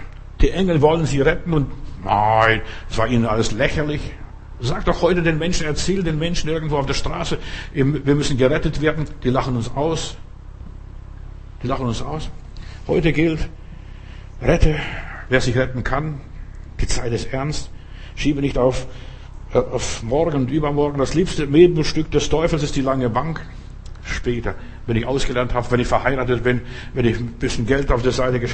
S1: Die Engel wollen sie retten und nein, es war ihnen alles lächerlich. Sag doch heute den Menschen, erzähl den Menschen irgendwo auf der Straße, wir müssen gerettet werden. Die lachen uns aus. Die lachen uns aus. Heute gilt, rette, wer sich retten kann. Die Zeit ist ernst. Schiebe nicht auf, äh, auf morgen und übermorgen. Das liebste Mebenstück des Teufels ist die lange Bank. Später, wenn ich ausgelernt habe, wenn ich verheiratet bin, wenn ich ein bisschen Geld auf der Seite ge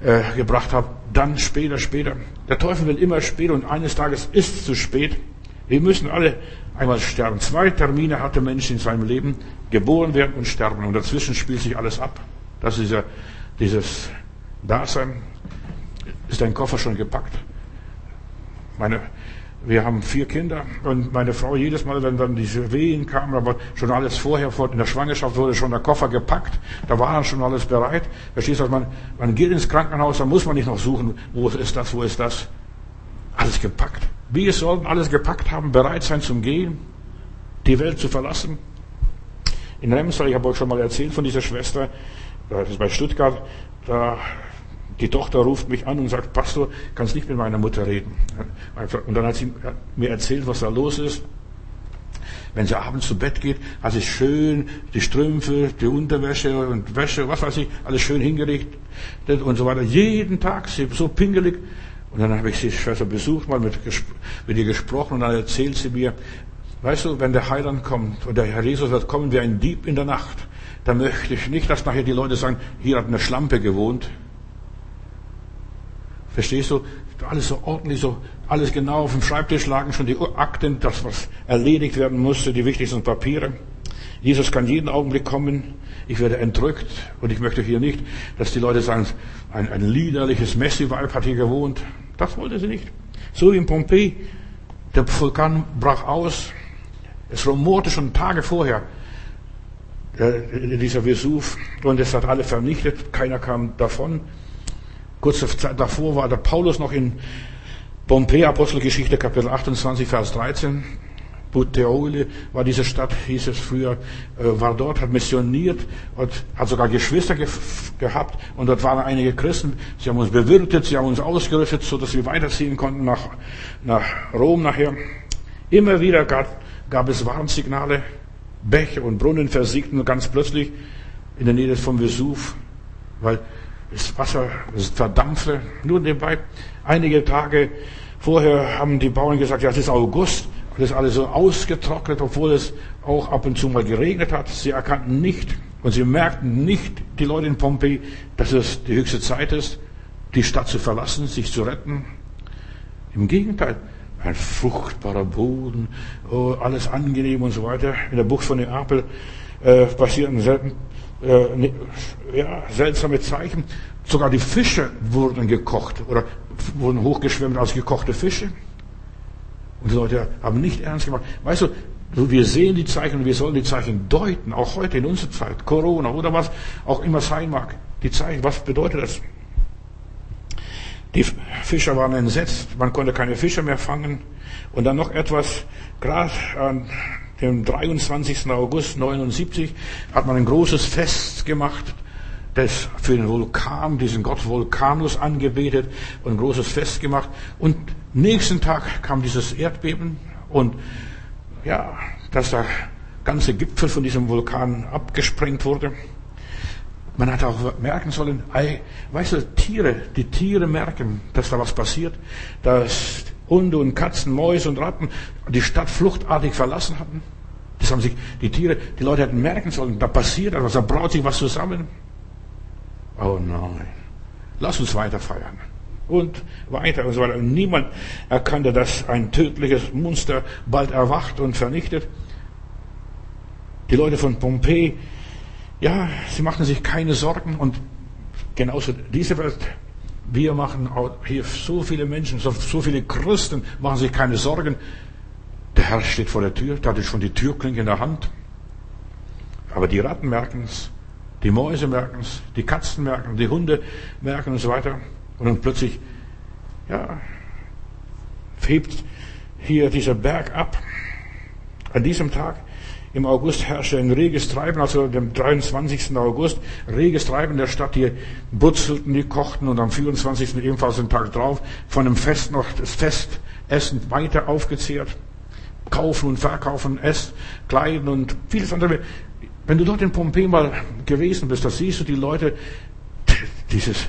S1: äh, gebracht habe, dann später, später. Der Teufel will immer später und eines Tages ist es zu spät. Wir müssen alle einmal sterben. Zwei Termine hat der Mensch in seinem Leben. Geboren werden und sterben. Und dazwischen spielt sich alles ab. Das ist ja dieses Dasein. Ist dein Koffer schon gepackt? Meine, wir haben vier Kinder und meine Frau jedes Mal, wenn dann diese Wehen kamen, aber schon alles vorher, in der Schwangerschaft wurde schon der Koffer gepackt, da war dann schon alles bereit. Verstehst du, man, man geht ins Krankenhaus, da muss man nicht noch suchen, wo ist das, wo ist das. Alles gepackt. Wir sollten alles gepackt haben, bereit sein zum Gehen, die Welt zu verlassen. in Remsal, ich habe euch schon mal erzählt von dieser Schwester, das ist bei Stuttgart, da die Tochter ruft mich an und sagt, Pastor, kannst nicht mit meiner Mutter reden. Und dann hat sie mir erzählt, was da los ist. Wenn sie abends zu Bett geht, hat sie schön die Strümpfe, die Unterwäsche und Wäsche, was weiß ich, alles schön hingerichtet und so weiter. Jeden Tag, sie so pingelig. Und dann habe ich sie Schwester besucht, mal mit, mit ihr gesprochen und dann erzählt sie mir, weißt du, wenn der Heiland kommt und der Herr Jesus wird kommen wie ein Dieb in der Nacht, dann möchte ich nicht, dass nachher die Leute sagen, hier hat eine Schlampe gewohnt. Verstehst du? Alles so ordentlich, so alles genau auf dem Schreibtisch lagen schon die Akten, das was erledigt werden musste, die wichtigsten Papiere. Jesus kann jeden Augenblick kommen. Ich werde entrückt und ich möchte hier nicht, dass die Leute sagen, ein, ein liederliches Messi-Weib hat hier gewohnt. Das wollte sie nicht. So wie in Pompeji. Der Vulkan brach aus. Es rumorte schon Tage vorher. Dieser Vesuv. Und es hat alle vernichtet. Keiner kam davon. Kurze Zeit davor war der Paulus noch in Pompeji, Apostelgeschichte, Kapitel 28, Vers 13. Puteoli war diese Stadt, hieß es früher, äh, war dort, hat missioniert und hat sogar Geschwister ge gehabt und dort waren einige Christen. Sie haben uns bewirtet, sie haben uns ausgerüstet, so dass wir weiterziehen konnten nach, nach Rom nachher. Immer wieder gab, gab es Warnsignale, Bäche und Brunnen versiegten ganz plötzlich in der Nähe vom Vesuv, weil das Wasser verdampfte. Nur nebenbei, einige Tage vorher haben die Bauern gesagt, ja, es ist August, das ist alles so ausgetrocknet, obwohl es auch ab und zu mal geregnet hat. Sie erkannten nicht und sie merkten nicht, die Leute in Pompeji, dass es die höchste Zeit ist, die Stadt zu verlassen, sich zu retten. Im Gegenteil, ein fruchtbarer Boden, oh, alles angenehm und so weiter. In der Bucht von Neapel äh, passierten selten äh, ne, ja, seltsame Zeichen. Sogar die Fische wurden gekocht oder wurden hochgeschwemmt als gekochte Fische. Und die Leute haben nicht ernst gemacht. Weißt du, wir sehen die Zeichen und wir sollen die Zeichen deuten, auch heute in unserer Zeit, Corona oder was auch immer sein mag. Die Zeichen, was bedeutet das? Die Fischer waren entsetzt, man konnte keine Fische mehr fangen. Und dann noch etwas, gerade an dem 23. August 79 hat man ein großes Fest gemacht, das für den Vulkan, diesen Gott Vulkanus angebetet und ein großes Fest gemacht. Und nächsten Tag kam dieses Erdbeben und ja, dass der ganze Gipfel von diesem Vulkan abgesprengt wurde. Man hat auch merken sollen, weißt du, Tiere, die Tiere merken, dass da was passiert, dass Hunde und Katzen, Mäuse und Ratten die Stadt fluchtartig verlassen hatten. Das haben sich die Tiere, die Leute hätten merken sollen, da passiert etwas, da braut sich was zusammen. Oh nein, lass uns weiter feiern. Und weiter und so weiter. Und niemand erkannte, dass ein tödliches Monster bald erwacht und vernichtet. Die Leute von Pompeji, ja, sie machten sich keine Sorgen und genauso diese Welt wir machen hier so viele Menschen, so, so viele Christen machen sich keine Sorgen. Der Herr steht vor der Tür, da hat schon die Türklinke in der Hand. Aber die Ratten merken es, die Mäuse merken es, die Katzen merken, die Hunde merken und so weiter. Und dann plötzlich, ja, hebt hier dieser Berg ab. An diesem Tag im August herrschte ein reges Treiben, also dem 23. August, reges Treiben der Stadt. Die brutzelten, die kochten und am 24. ebenfalls den Tag drauf von dem Fest noch das Festessen weiter aufgezehrt. Kaufen und verkaufen, Essen, Kleiden und vieles andere. Wenn du dort in Pompeji mal gewesen bist, da siehst du die Leute, dieses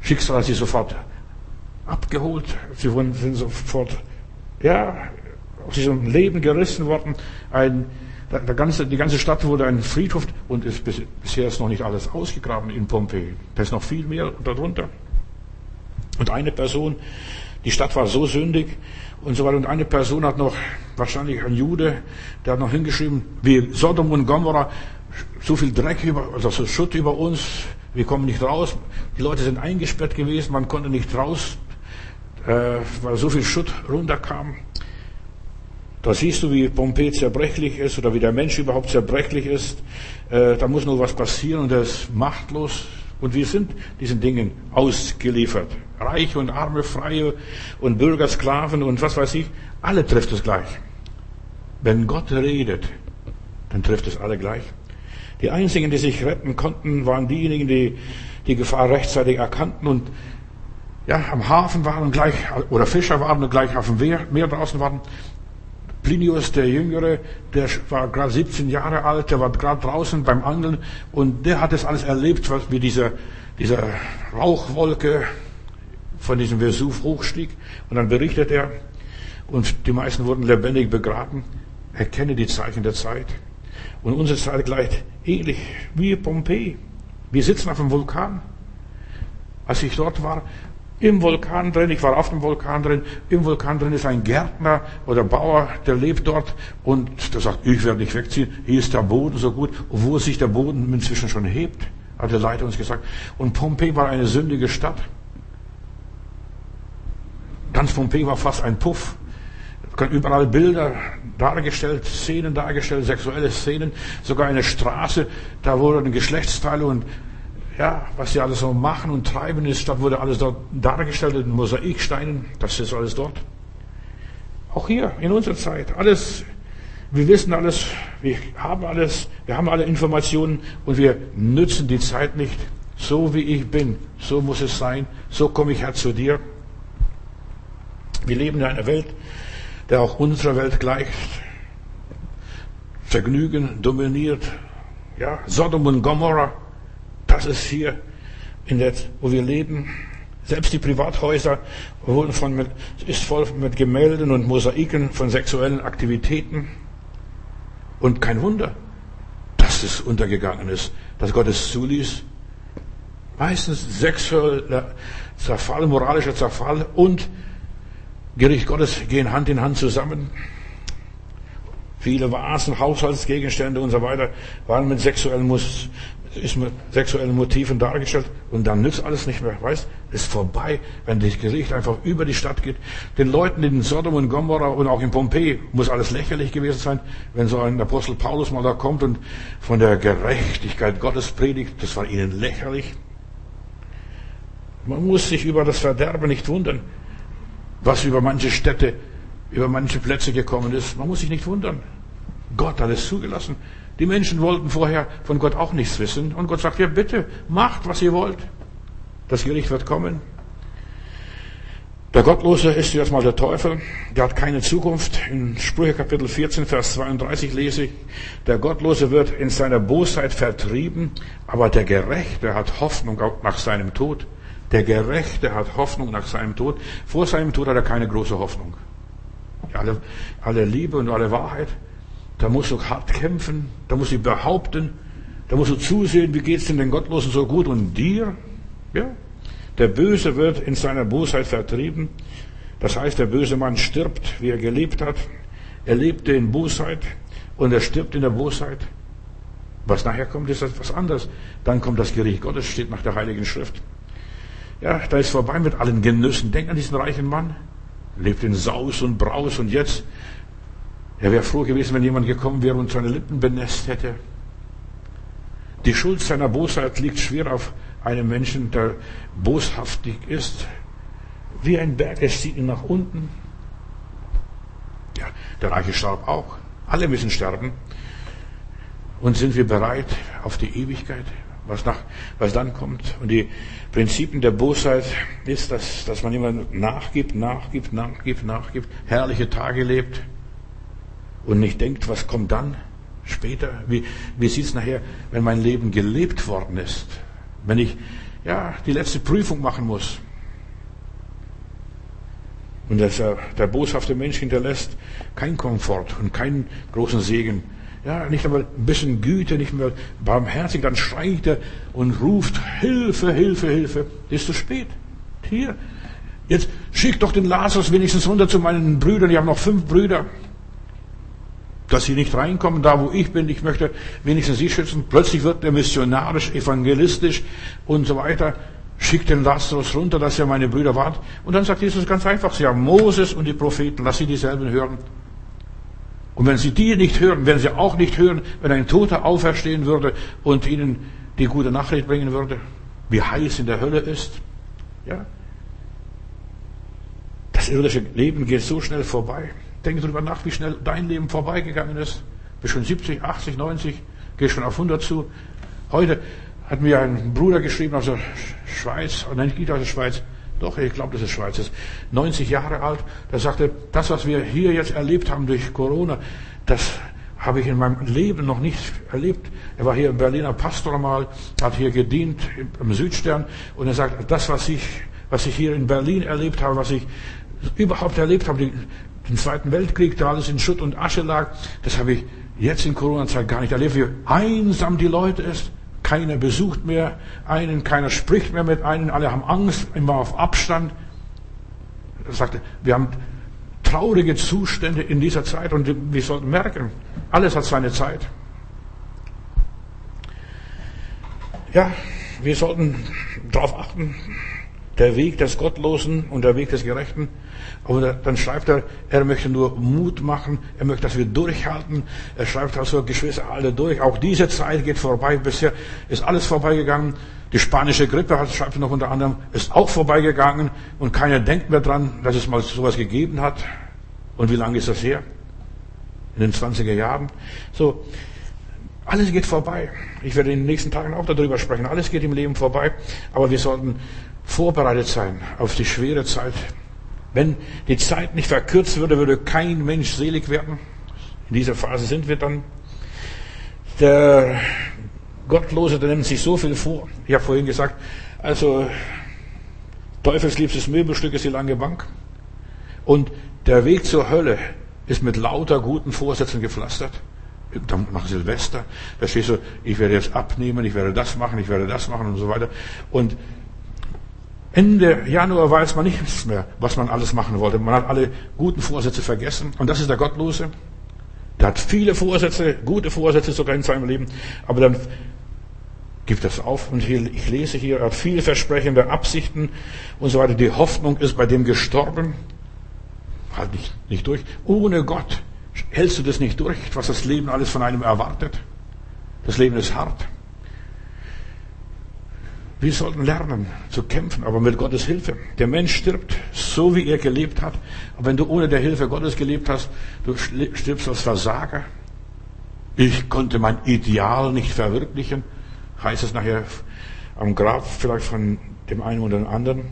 S1: Schicksal hat sie sofort abgeholt. Sie wurden, sind sofort, ja, aus diesem Leben gerissen worden. Ein, die ganze Stadt wurde ein Friedhof und ist, bisher ist noch nicht alles ausgegraben in Pompeji. Da ist noch viel mehr darunter. Und eine Person, die Stadt war so sündig und so weiter. Und eine Person hat noch, wahrscheinlich ein Jude, der hat noch hingeschrieben, wie Sodom und Gomorra, so viel Dreck über, also so Schutt über uns, wir kommen nicht raus. Die Leute sind eingesperrt gewesen, man konnte nicht raus, äh, weil so viel Schutt runterkam. Da siehst du, wie Pompeji zerbrechlich ist oder wie der Mensch überhaupt zerbrechlich ist. Äh, da muss nur was passieren und er ist machtlos. Und wir sind diesen Dingen ausgeliefert. Reiche und Arme, Freie und Bürger, Sklaven und was weiß ich. Alle trifft es gleich. Wenn Gott redet, dann trifft es alle gleich. Die einzigen, die sich retten konnten, waren diejenigen, die die Gefahr rechtzeitig erkannten und ja, am Hafen waren und gleich, oder Fischer waren und gleich auf dem Meer, Meer draußen waren. Plinius, der Jüngere, der war gerade 17 Jahre alt, der war gerade draußen beim Angeln und der hat das alles erlebt, was wie dieser, dieser Rauchwolke von diesem Vesuv hochstieg. Und dann berichtet er, und die meisten wurden lebendig begraben. Erkenne die Zeichen der Zeit. Und unsere Zeit gleicht ähnlich wie Pompeji. Wir sitzen auf dem Vulkan. Als ich dort war, im Vulkan drin, ich war auf dem Vulkan drin, im Vulkan drin ist ein Gärtner oder Bauer, der lebt dort und der sagt, ich werde nicht wegziehen, hier ist der Boden so gut, wo sich der Boden inzwischen schon hebt, hat der Leiter uns gesagt. Und Pompeji war eine sündige Stadt. Ganz Pompeji war fast ein Puff. Überall Bilder dargestellt, Szenen dargestellt, sexuelle Szenen, sogar eine Straße, da wurden Geschlechtsteile und ja, was sie alles so machen und treiben in der wurde alles dort dargestellt in Mosaiksteinen. Das ist alles dort. Auch hier in unserer Zeit. Alles, wir wissen alles, wir haben alles, wir haben alle Informationen und wir nützen die Zeit nicht. So wie ich bin, so muss es sein, so komme ich her zu dir. Wir leben in einer Welt, der auch unserer Welt gleicht. Vergnügen dominiert, ja, Sodom und Gomorrah das ist hier, in der, wo wir leben. Selbst die Privathäuser wurden von, ist voll mit Gemälden und Mosaiken von sexuellen Aktivitäten. Und kein Wunder, dass es untergegangen ist, dass Gott es zuließ. Meistens sexueller Zerfall, moralischer Zerfall und Gericht Gottes gehen Hand in Hand zusammen. Viele Vasen, Haushaltsgegenstände und so weiter waren mit sexuellen ist mit sexuellen Motiven dargestellt und dann nützt alles nicht mehr. Weißt, ist vorbei, wenn das Gericht einfach über die Stadt geht. Den Leuten in Sodom und Gomorrah und auch in Pompeji muss alles lächerlich gewesen sein, wenn so ein Apostel Paulus mal da kommt und von der Gerechtigkeit Gottes predigt. Das war ihnen lächerlich. Man muss sich über das Verderben nicht wundern, was über manche Städte, über manche Plätze gekommen ist. Man muss sich nicht wundern. Gott hat es zugelassen. Die Menschen wollten vorher von Gott auch nichts wissen. Und Gott sagt, ja bitte, macht, was ihr wollt. Das Gericht wird kommen. Der Gottlose ist jetzt mal der Teufel. Der hat keine Zukunft. In Sprüche Kapitel 14, Vers 32 lese ich, der Gottlose wird in seiner Bosheit vertrieben, aber der Gerechte hat Hoffnung nach seinem Tod. Der Gerechte hat Hoffnung nach seinem Tod. Vor seinem Tod hat er keine große Hoffnung. Alle, alle Liebe und alle Wahrheit da musst du hart kämpfen, da musst du behaupten, da musst du zusehen, wie geht's denn den Gottlosen so gut und dir? Ja? Der Böse wird in seiner Bosheit vertrieben. Das heißt, der böse Mann stirbt, wie er gelebt hat. Er lebte in Bosheit und er stirbt in der Bosheit. Was nachher kommt, ist etwas anderes. Dann kommt das Gericht Gottes, steht nach der Heiligen Schrift. Ja, da ist vorbei mit allen Genüssen. Denk an diesen reichen Mann. Lebt in Saus und Braus und jetzt er wäre froh gewesen, wenn jemand gekommen wäre und seine Lippen benässt hätte. Die Schuld seiner Bosheit liegt schwer auf einem Menschen, der boshaftig ist. Wie ein Berg, es zieht ihn nach unten. Ja, der Reiche starb auch. Alle müssen sterben. Und sind wir bereit auf die Ewigkeit, was, nach, was dann kommt? Und die Prinzipien der Bosheit ist, dass, dass man immer nachgibt, nachgibt, nachgibt, nachgibt, herrliche Tage lebt und nicht denkt, was kommt dann später? Wie, wie sieht es nachher, wenn mein Leben gelebt worden ist? Wenn ich ja die letzte Prüfung machen muss. Und dass er, der boshafte Mensch hinterlässt kein Komfort und keinen großen Segen. Ja, nicht einmal ein bisschen Güte, nicht mehr barmherzig, dann schreit er und ruft Hilfe, Hilfe, Hilfe. Das ist zu spät. Hier, jetzt schick doch den Lazarus wenigstens runter zu meinen Brüdern. Ich habe noch fünf Brüder dass sie nicht reinkommen, da wo ich bin, ich möchte wenigstens sie schützen. Plötzlich wird er missionarisch, evangelistisch und so weiter. Schickt den Lazarus runter, dass er meine Brüder wart. Und dann sagt Jesus ganz einfach, sie haben Moses und die Propheten, lass sie dieselben hören. Und wenn sie die nicht hören, werden sie auch nicht hören, wenn ein Toter auferstehen würde und ihnen die gute Nachricht bringen würde, wie heiß in der Hölle ist. Ja? Das irdische Leben geht so schnell vorbei. Denke darüber nach, wie schnell dein Leben vorbeigegangen ist. Bist schon 70, 80, 90, Gehe schon auf 100 zu. Heute hat mir ein Bruder geschrieben aus der Schweiz, nein, nicht aus der Schweiz, doch, ich glaube, das ist Schweiz, ist 90 Jahre alt. Der sagte, das, was wir hier jetzt erlebt haben durch Corona, das habe ich in meinem Leben noch nicht erlebt. Er war hier im Berliner Pastor mal, hat hier gedient im Südstern und er sagt, das, was ich, was ich hier in Berlin erlebt habe, was ich überhaupt erlebt habe, den Zweiten Weltkrieg, da alles in Schutt und Asche lag, das habe ich jetzt in Corona-Zeit gar nicht erlebt, wie einsam die Leute ist. Keiner besucht mehr einen, keiner spricht mehr mit einem, alle haben Angst, immer auf Abstand. Er sagte, wir haben traurige Zustände in dieser Zeit und wir sollten merken, alles hat seine Zeit. Ja, wir sollten darauf achten, der Weg des Gottlosen und der Weg des Gerechten. Aber dann schreibt er, er möchte nur Mut machen, er möchte, dass wir durchhalten. Er schreibt also, Geschwister, alle durch. Auch diese Zeit geht vorbei. Bisher ist alles vorbeigegangen. Die spanische Grippe, schreibt er noch unter anderem, ist auch vorbeigegangen. Und keiner denkt mehr dran, dass es mal sowas gegeben hat. Und wie lange ist das her? In den 20er Jahren. So. Alles geht vorbei. Ich werde in den nächsten Tagen auch darüber sprechen. Alles geht im Leben vorbei. Aber wir sollten vorbereitet sein auf die schwere Zeit. Wenn die Zeit nicht verkürzt würde, würde kein Mensch selig werden. In dieser Phase sind wir dann. Der Gottlose, der nimmt sich so viel vor. Ich habe vorhin gesagt, also teufelsliebstes Möbelstück ist die lange Bank. Und der Weg zur Hölle ist mit lauter guten Vorsätzen gepflastert. Nach Silvester, da stehst du, ich werde jetzt abnehmen, ich werde das machen, ich werde das machen und so weiter. Und Ende Januar weiß man nichts mehr, was man alles machen wollte. Man hat alle guten Vorsätze vergessen. Und das ist der Gottlose. Der hat viele Vorsätze, gute Vorsätze sogar in seinem Leben. Aber dann gibt das auf. Und hier, ich lese hier, er hat vielversprechende Absichten und so weiter. Die Hoffnung ist bei dem gestorben. Halt nicht, nicht durch. Ohne Gott hältst du das nicht durch, was das Leben alles von einem erwartet. Das Leben ist hart. Wir sollten lernen zu kämpfen, aber mit Gottes Hilfe. Der Mensch stirbt so, wie er gelebt hat. Aber wenn du ohne der Hilfe Gottes gelebt hast, du stirbst als Versager. Ich konnte mein Ideal nicht verwirklichen, heißt es nachher am Grab vielleicht von dem einen oder dem anderen.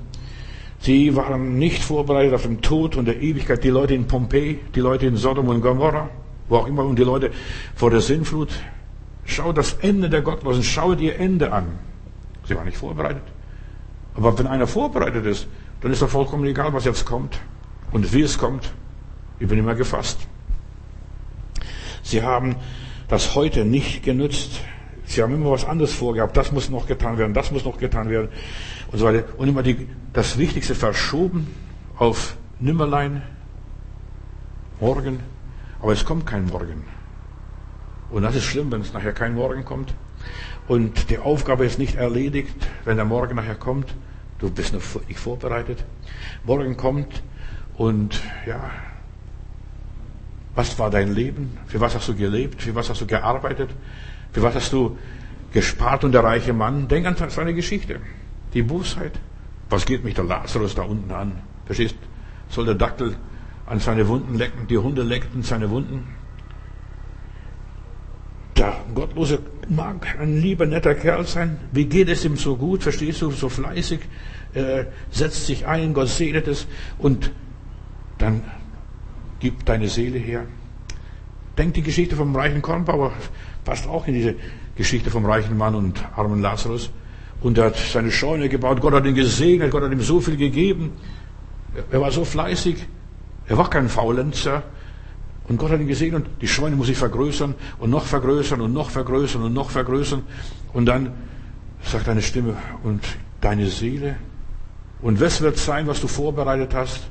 S1: Sie waren nicht vorbereitet auf den Tod und der Ewigkeit. Die Leute in Pompeji, die Leute in Sodom und Gomorra, wo auch immer, und die Leute vor der Sinnflut. Schau das Ende der Gottlosen, schau dir Ende an. Sie war nicht vorbereitet. Aber wenn einer vorbereitet ist, dann ist doch vollkommen egal, was jetzt kommt und wie es kommt. Ich bin immer gefasst. Sie haben das heute nicht genützt. Sie haben immer was anderes vorgehabt. Das muss noch getan werden, das muss noch getan werden und so weiter. Und immer die, das Wichtigste verschoben auf Nimmerlein, morgen. Aber es kommt kein Morgen. Und das ist schlimm, wenn es nachher kein Morgen kommt und die Aufgabe ist nicht erledigt, wenn der Morgen nachher kommt. Du bist noch nicht vorbereitet. Morgen kommt und ja, was war dein Leben? Für was hast du gelebt? Für was hast du gearbeitet? Für was hast du gespart? Und der reiche Mann, denk an seine Geschichte. Die Bosheit. Was geht mich der Lazarus da unten an? Verstehst? Soll der Dackel an seine Wunden lecken? Die Hunde leckten seine Wunden? Der Gottlose mag ein lieber, netter Kerl sein. Wie geht es ihm so gut? Verstehst du? So fleißig. Er setzt sich ein, Gott segnet es. Und dann gib deine Seele her. Denk die Geschichte vom reichen Kornbauer passt auch in diese Geschichte vom reichen Mann und armen Lazarus. Und er hat seine Scheune gebaut. Gott hat ihn gesegnet. Gott hat ihm so viel gegeben. Er war so fleißig. Er war kein Faulenzer. Und Gott hat ihn gesehen und die Scheune muss sich vergrößern und noch vergrößern und noch vergrößern und noch vergrößern. Und dann sagt eine Stimme, und deine Seele? Und was wird sein, was du vorbereitet hast?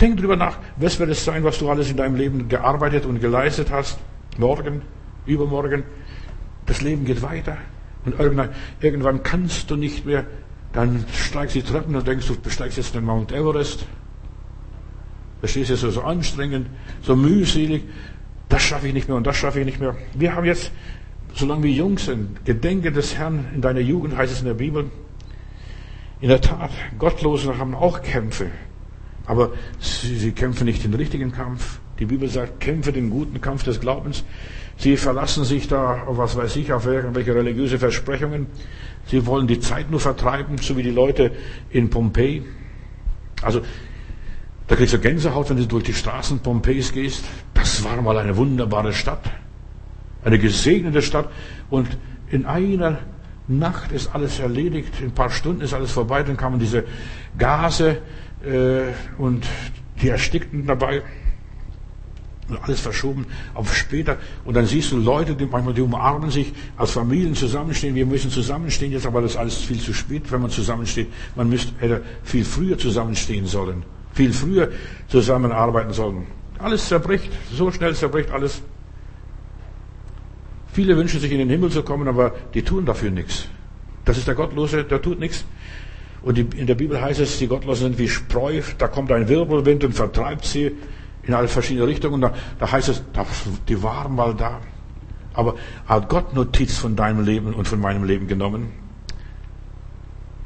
S1: Denk drüber nach, was wird es sein, was du alles in deinem Leben gearbeitet und geleistet hast? Morgen, übermorgen. Das Leben geht weiter. Und irgendwann, irgendwann kannst du nicht mehr. Dann steigst du die Treppen und denkst, du besteigst jetzt den Mount Everest. Verstehst du, es ist so anstrengend, so mühselig. Das schaffe ich nicht mehr und das schaffe ich nicht mehr. Wir haben jetzt, solange wir jung sind, Gedenke des Herrn in deiner Jugend, heißt es in der Bibel. In der Tat, Gottlose haben auch Kämpfe. Aber sie, sie kämpfen nicht den richtigen Kampf. Die Bibel sagt, kämpfe den guten Kampf des Glaubens. Sie verlassen sich da was weiß ich, auf irgendwelche religiöse Versprechungen. Sie wollen die Zeit nur vertreiben, so wie die Leute in Pompeji. Also, da kriegst du Gänsehaut, wenn du durch die Straßen Pompeis gehst. Das war mal eine wunderbare Stadt. Eine gesegnete Stadt. Und in einer Nacht ist alles erledigt. In ein paar Stunden ist alles vorbei. Dann kamen diese Gase äh, und die erstickten dabei. Und alles verschoben auf später. Und dann siehst du Leute, die manchmal die umarmen sich, als Familien zusammenstehen. Wir müssen zusammenstehen jetzt, aber das ist alles viel zu spät, wenn man zusammensteht. Man müsste, hätte viel früher zusammenstehen sollen. Viel früher zusammenarbeiten sollen. Alles zerbricht. So schnell zerbricht alles. Viele wünschen sich in den Himmel zu kommen, aber die tun dafür nichts. Das ist der Gottlose, der tut nichts. Und in der Bibel heißt es, die Gottlosen sind wie Spreu, da kommt ein Wirbelwind und vertreibt sie in alle verschiedene Richtungen. Da, da heißt es, die waren mal da. Aber hat Gott Notiz von deinem Leben und von meinem Leben genommen?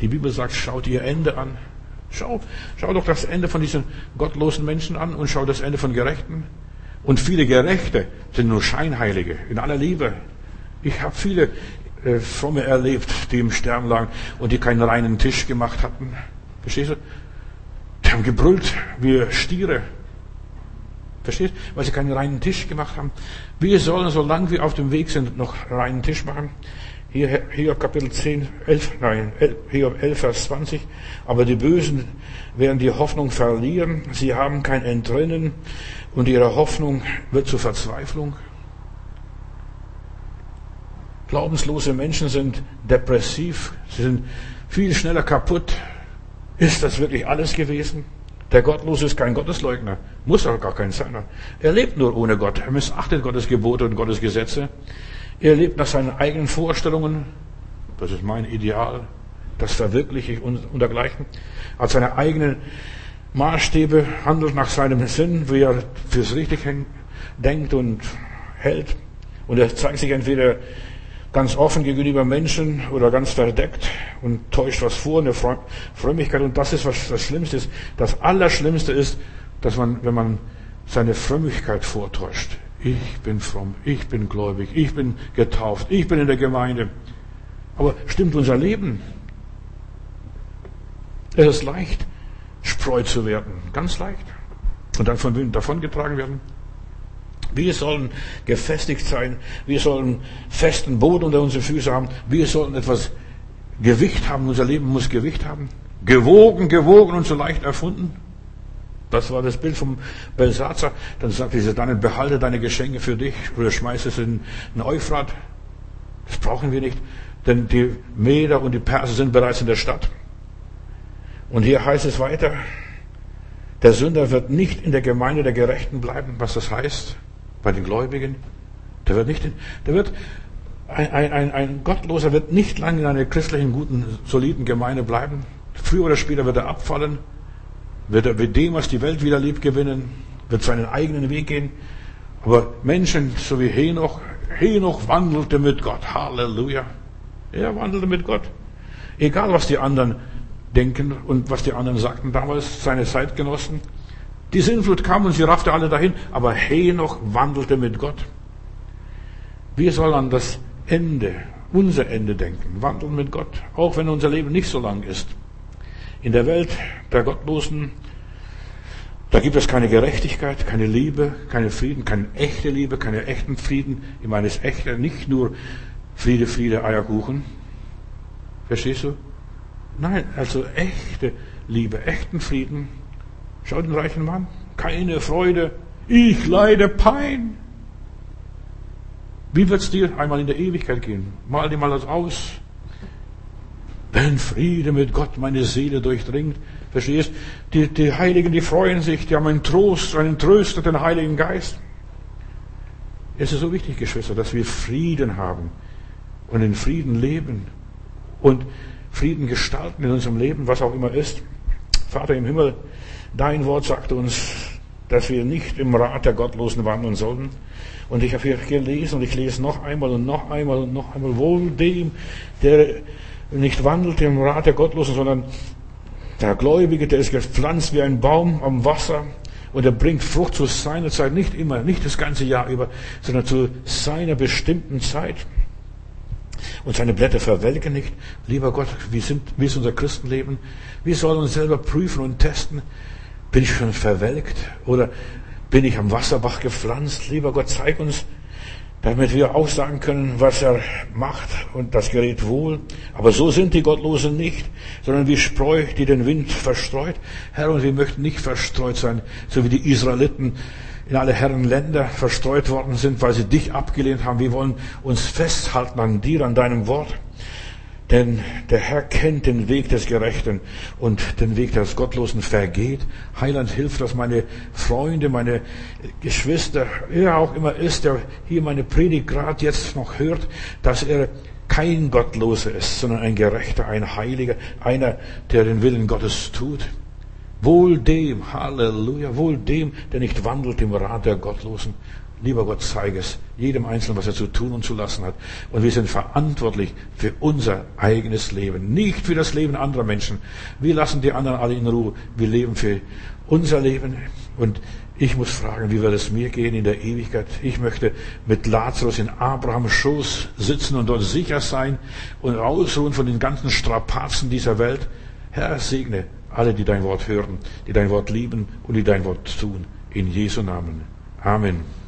S1: Die Bibel sagt, schaut ihr Ende an. Schau, schau doch das Ende von diesen gottlosen Menschen an und schau das Ende von Gerechten. Und viele Gerechte sind nur Scheinheilige in aller Liebe. Ich habe viele äh, Fromme erlebt, die im Sterben lagen und die keinen reinen Tisch gemacht hatten. Verstehst du? Die haben gebrüllt wie Stiere. Verstehst? Weil sie keinen reinen Tisch gemacht haben. Wir sollen, solange wir auf dem Weg sind, noch reinen Tisch machen. Hier, hier Kapitel 10, 11, nein, hier 11, Vers 20. Aber die Bösen werden die Hoffnung verlieren. Sie haben kein Entrinnen und ihre Hoffnung wird zur Verzweiflung. Glaubenslose Menschen sind depressiv. Sie sind viel schneller kaputt. Ist das wirklich alles gewesen? Der Gottlose ist kein Gottesleugner. Muss auch gar kein sein. Er lebt nur ohne Gott. Er missachtet Gottes Gebote und Gottes Gesetze. Er lebt nach seinen eigenen Vorstellungen. Das ist mein Ideal. Das verwirkliche ich und dergleichen. Hat seine eigenen Maßstäbe, handelt nach seinem Sinn, wie er fürs Richtig denkt und hält. Und er zeigt sich entweder ganz offen gegenüber Menschen oder ganz verdeckt und täuscht was vor, eine Frömmigkeit. Und das ist, was das Schlimmste ist. Das Allerschlimmste ist, dass man, wenn man seine Frömmigkeit vortäuscht. Ich bin fromm, ich bin gläubig, ich bin getauft, ich bin in der Gemeinde. Aber stimmt unser Leben? Es ist leicht, Spreu zu werden. Ganz leicht. Und dann von wem davongetragen werden? Wir sollen gefestigt sein. Wir sollen festen Boden unter unseren Füßen haben. Wir sollen etwas Gewicht haben. Unser Leben muss Gewicht haben. Gewogen, gewogen und so leicht erfunden. Das war das Bild vom Belsatzer. Dann sagte sie, dann behalte deine Geschenke für dich oder schmeiß es in den Euphrat. Das brauchen wir nicht, denn die Meder und die Perser sind bereits in der Stadt. Und hier heißt es weiter, der Sünder wird nicht in der Gemeinde der Gerechten bleiben, was das heißt bei den Gläubigen. Der wird nicht, der wird, ein, ein, ein Gottloser wird nicht lange in einer christlichen, guten, soliden Gemeinde bleiben. Früher oder später wird er abfallen, wird er mit dem, was die Welt wieder lieb gewinnen, wird seinen eigenen Weg gehen. Aber Menschen, so wie Henoch, Henoch wandelte mit Gott. Halleluja. Er wandelte mit Gott. Egal, was die anderen denken und was die anderen sagten damals, seine Zeitgenossen. Die Sinnflut kam und sie raffte alle dahin, aber Henoch wandelte mit Gott. Wir sollen an das Ende, unser Ende denken, wandeln mit Gott, auch wenn unser Leben nicht so lang ist. In der Welt der Gottlosen, da gibt es keine Gerechtigkeit, keine Liebe, keine Frieden, keine echte Liebe, keine echten Frieden. Ich meine, es ist echte, nicht nur Friede, Friede, Eierkuchen. Verstehst du? Nein, also echte Liebe, echten Frieden. Schau den reichen Mann. Keine Freude. Ich leide Pein. Wie wird es dir einmal in der Ewigkeit gehen? Mal dir mal das aus. Wenn Friede mit Gott meine Seele durchdringt, verstehst? Die, die Heiligen, die freuen sich, die haben einen Trost, einen Tröster, den Heiligen Geist. Es ist so wichtig, Geschwister, dass wir Frieden haben und in Frieden leben und Frieden gestalten in unserem Leben, was auch immer ist. Vater im Himmel, Dein Wort sagt uns, dass wir nicht im Rat der Gottlosen wandeln sollen. Und ich habe hier gelesen und ich lese noch einmal und noch einmal und noch einmal, wohl dem, der nicht wandelt im Rat der Gottlosen, sondern der Gläubige, der ist gepflanzt wie ein Baum am Wasser Und er bringt Frucht zu seiner Zeit, nicht immer, nicht das ganze Jahr über, sondern zu seiner bestimmten Zeit. Und seine Blätter verwelken nicht. Lieber Gott, wie, sind, wie ist unser Christenleben? Wir sollen uns selber prüfen und testen. Bin ich schon verwelkt? Oder bin ich am Wasserbach gepflanzt? Lieber Gott, zeig uns, damit wir auch sagen können, was er macht und das gerät wohl. Aber so sind die Gottlosen nicht, sondern wie Spreu, die den Wind verstreut. Herr, und wir möchten nicht verstreut sein, so wie die Israeliten in alle Herren Länder verstreut worden sind, weil sie dich abgelehnt haben. Wir wollen uns festhalten an dir, an deinem Wort. Denn der Herr kennt den Weg des Gerechten und den Weg des Gottlosen vergeht. Heiland hilft, dass meine Freunde, meine Geschwister, wer auch immer ist, der hier meine Predigt gerade jetzt noch hört, dass er kein Gottloser ist, sondern ein Gerechter, ein Heiliger, einer, der den Willen Gottes tut. Wohl dem, Halleluja, wohl dem, der nicht wandelt im Rat der Gottlosen, Lieber Gott, zeige es jedem Einzelnen, was er zu tun und zu lassen hat. Und wir sind verantwortlich für unser eigenes Leben, nicht für das Leben anderer Menschen. Wir lassen die anderen alle in Ruhe. Wir leben für unser Leben. Und ich muss fragen, wie wird es mir gehen in der Ewigkeit? Ich möchte mit Lazarus in Abrahams Schoß sitzen und dort sicher sein und ausruhen von den ganzen Strapazen dieser Welt. Herr, segne alle, die dein Wort hören, die dein Wort lieben und die dein Wort tun. In Jesu Namen. Amen.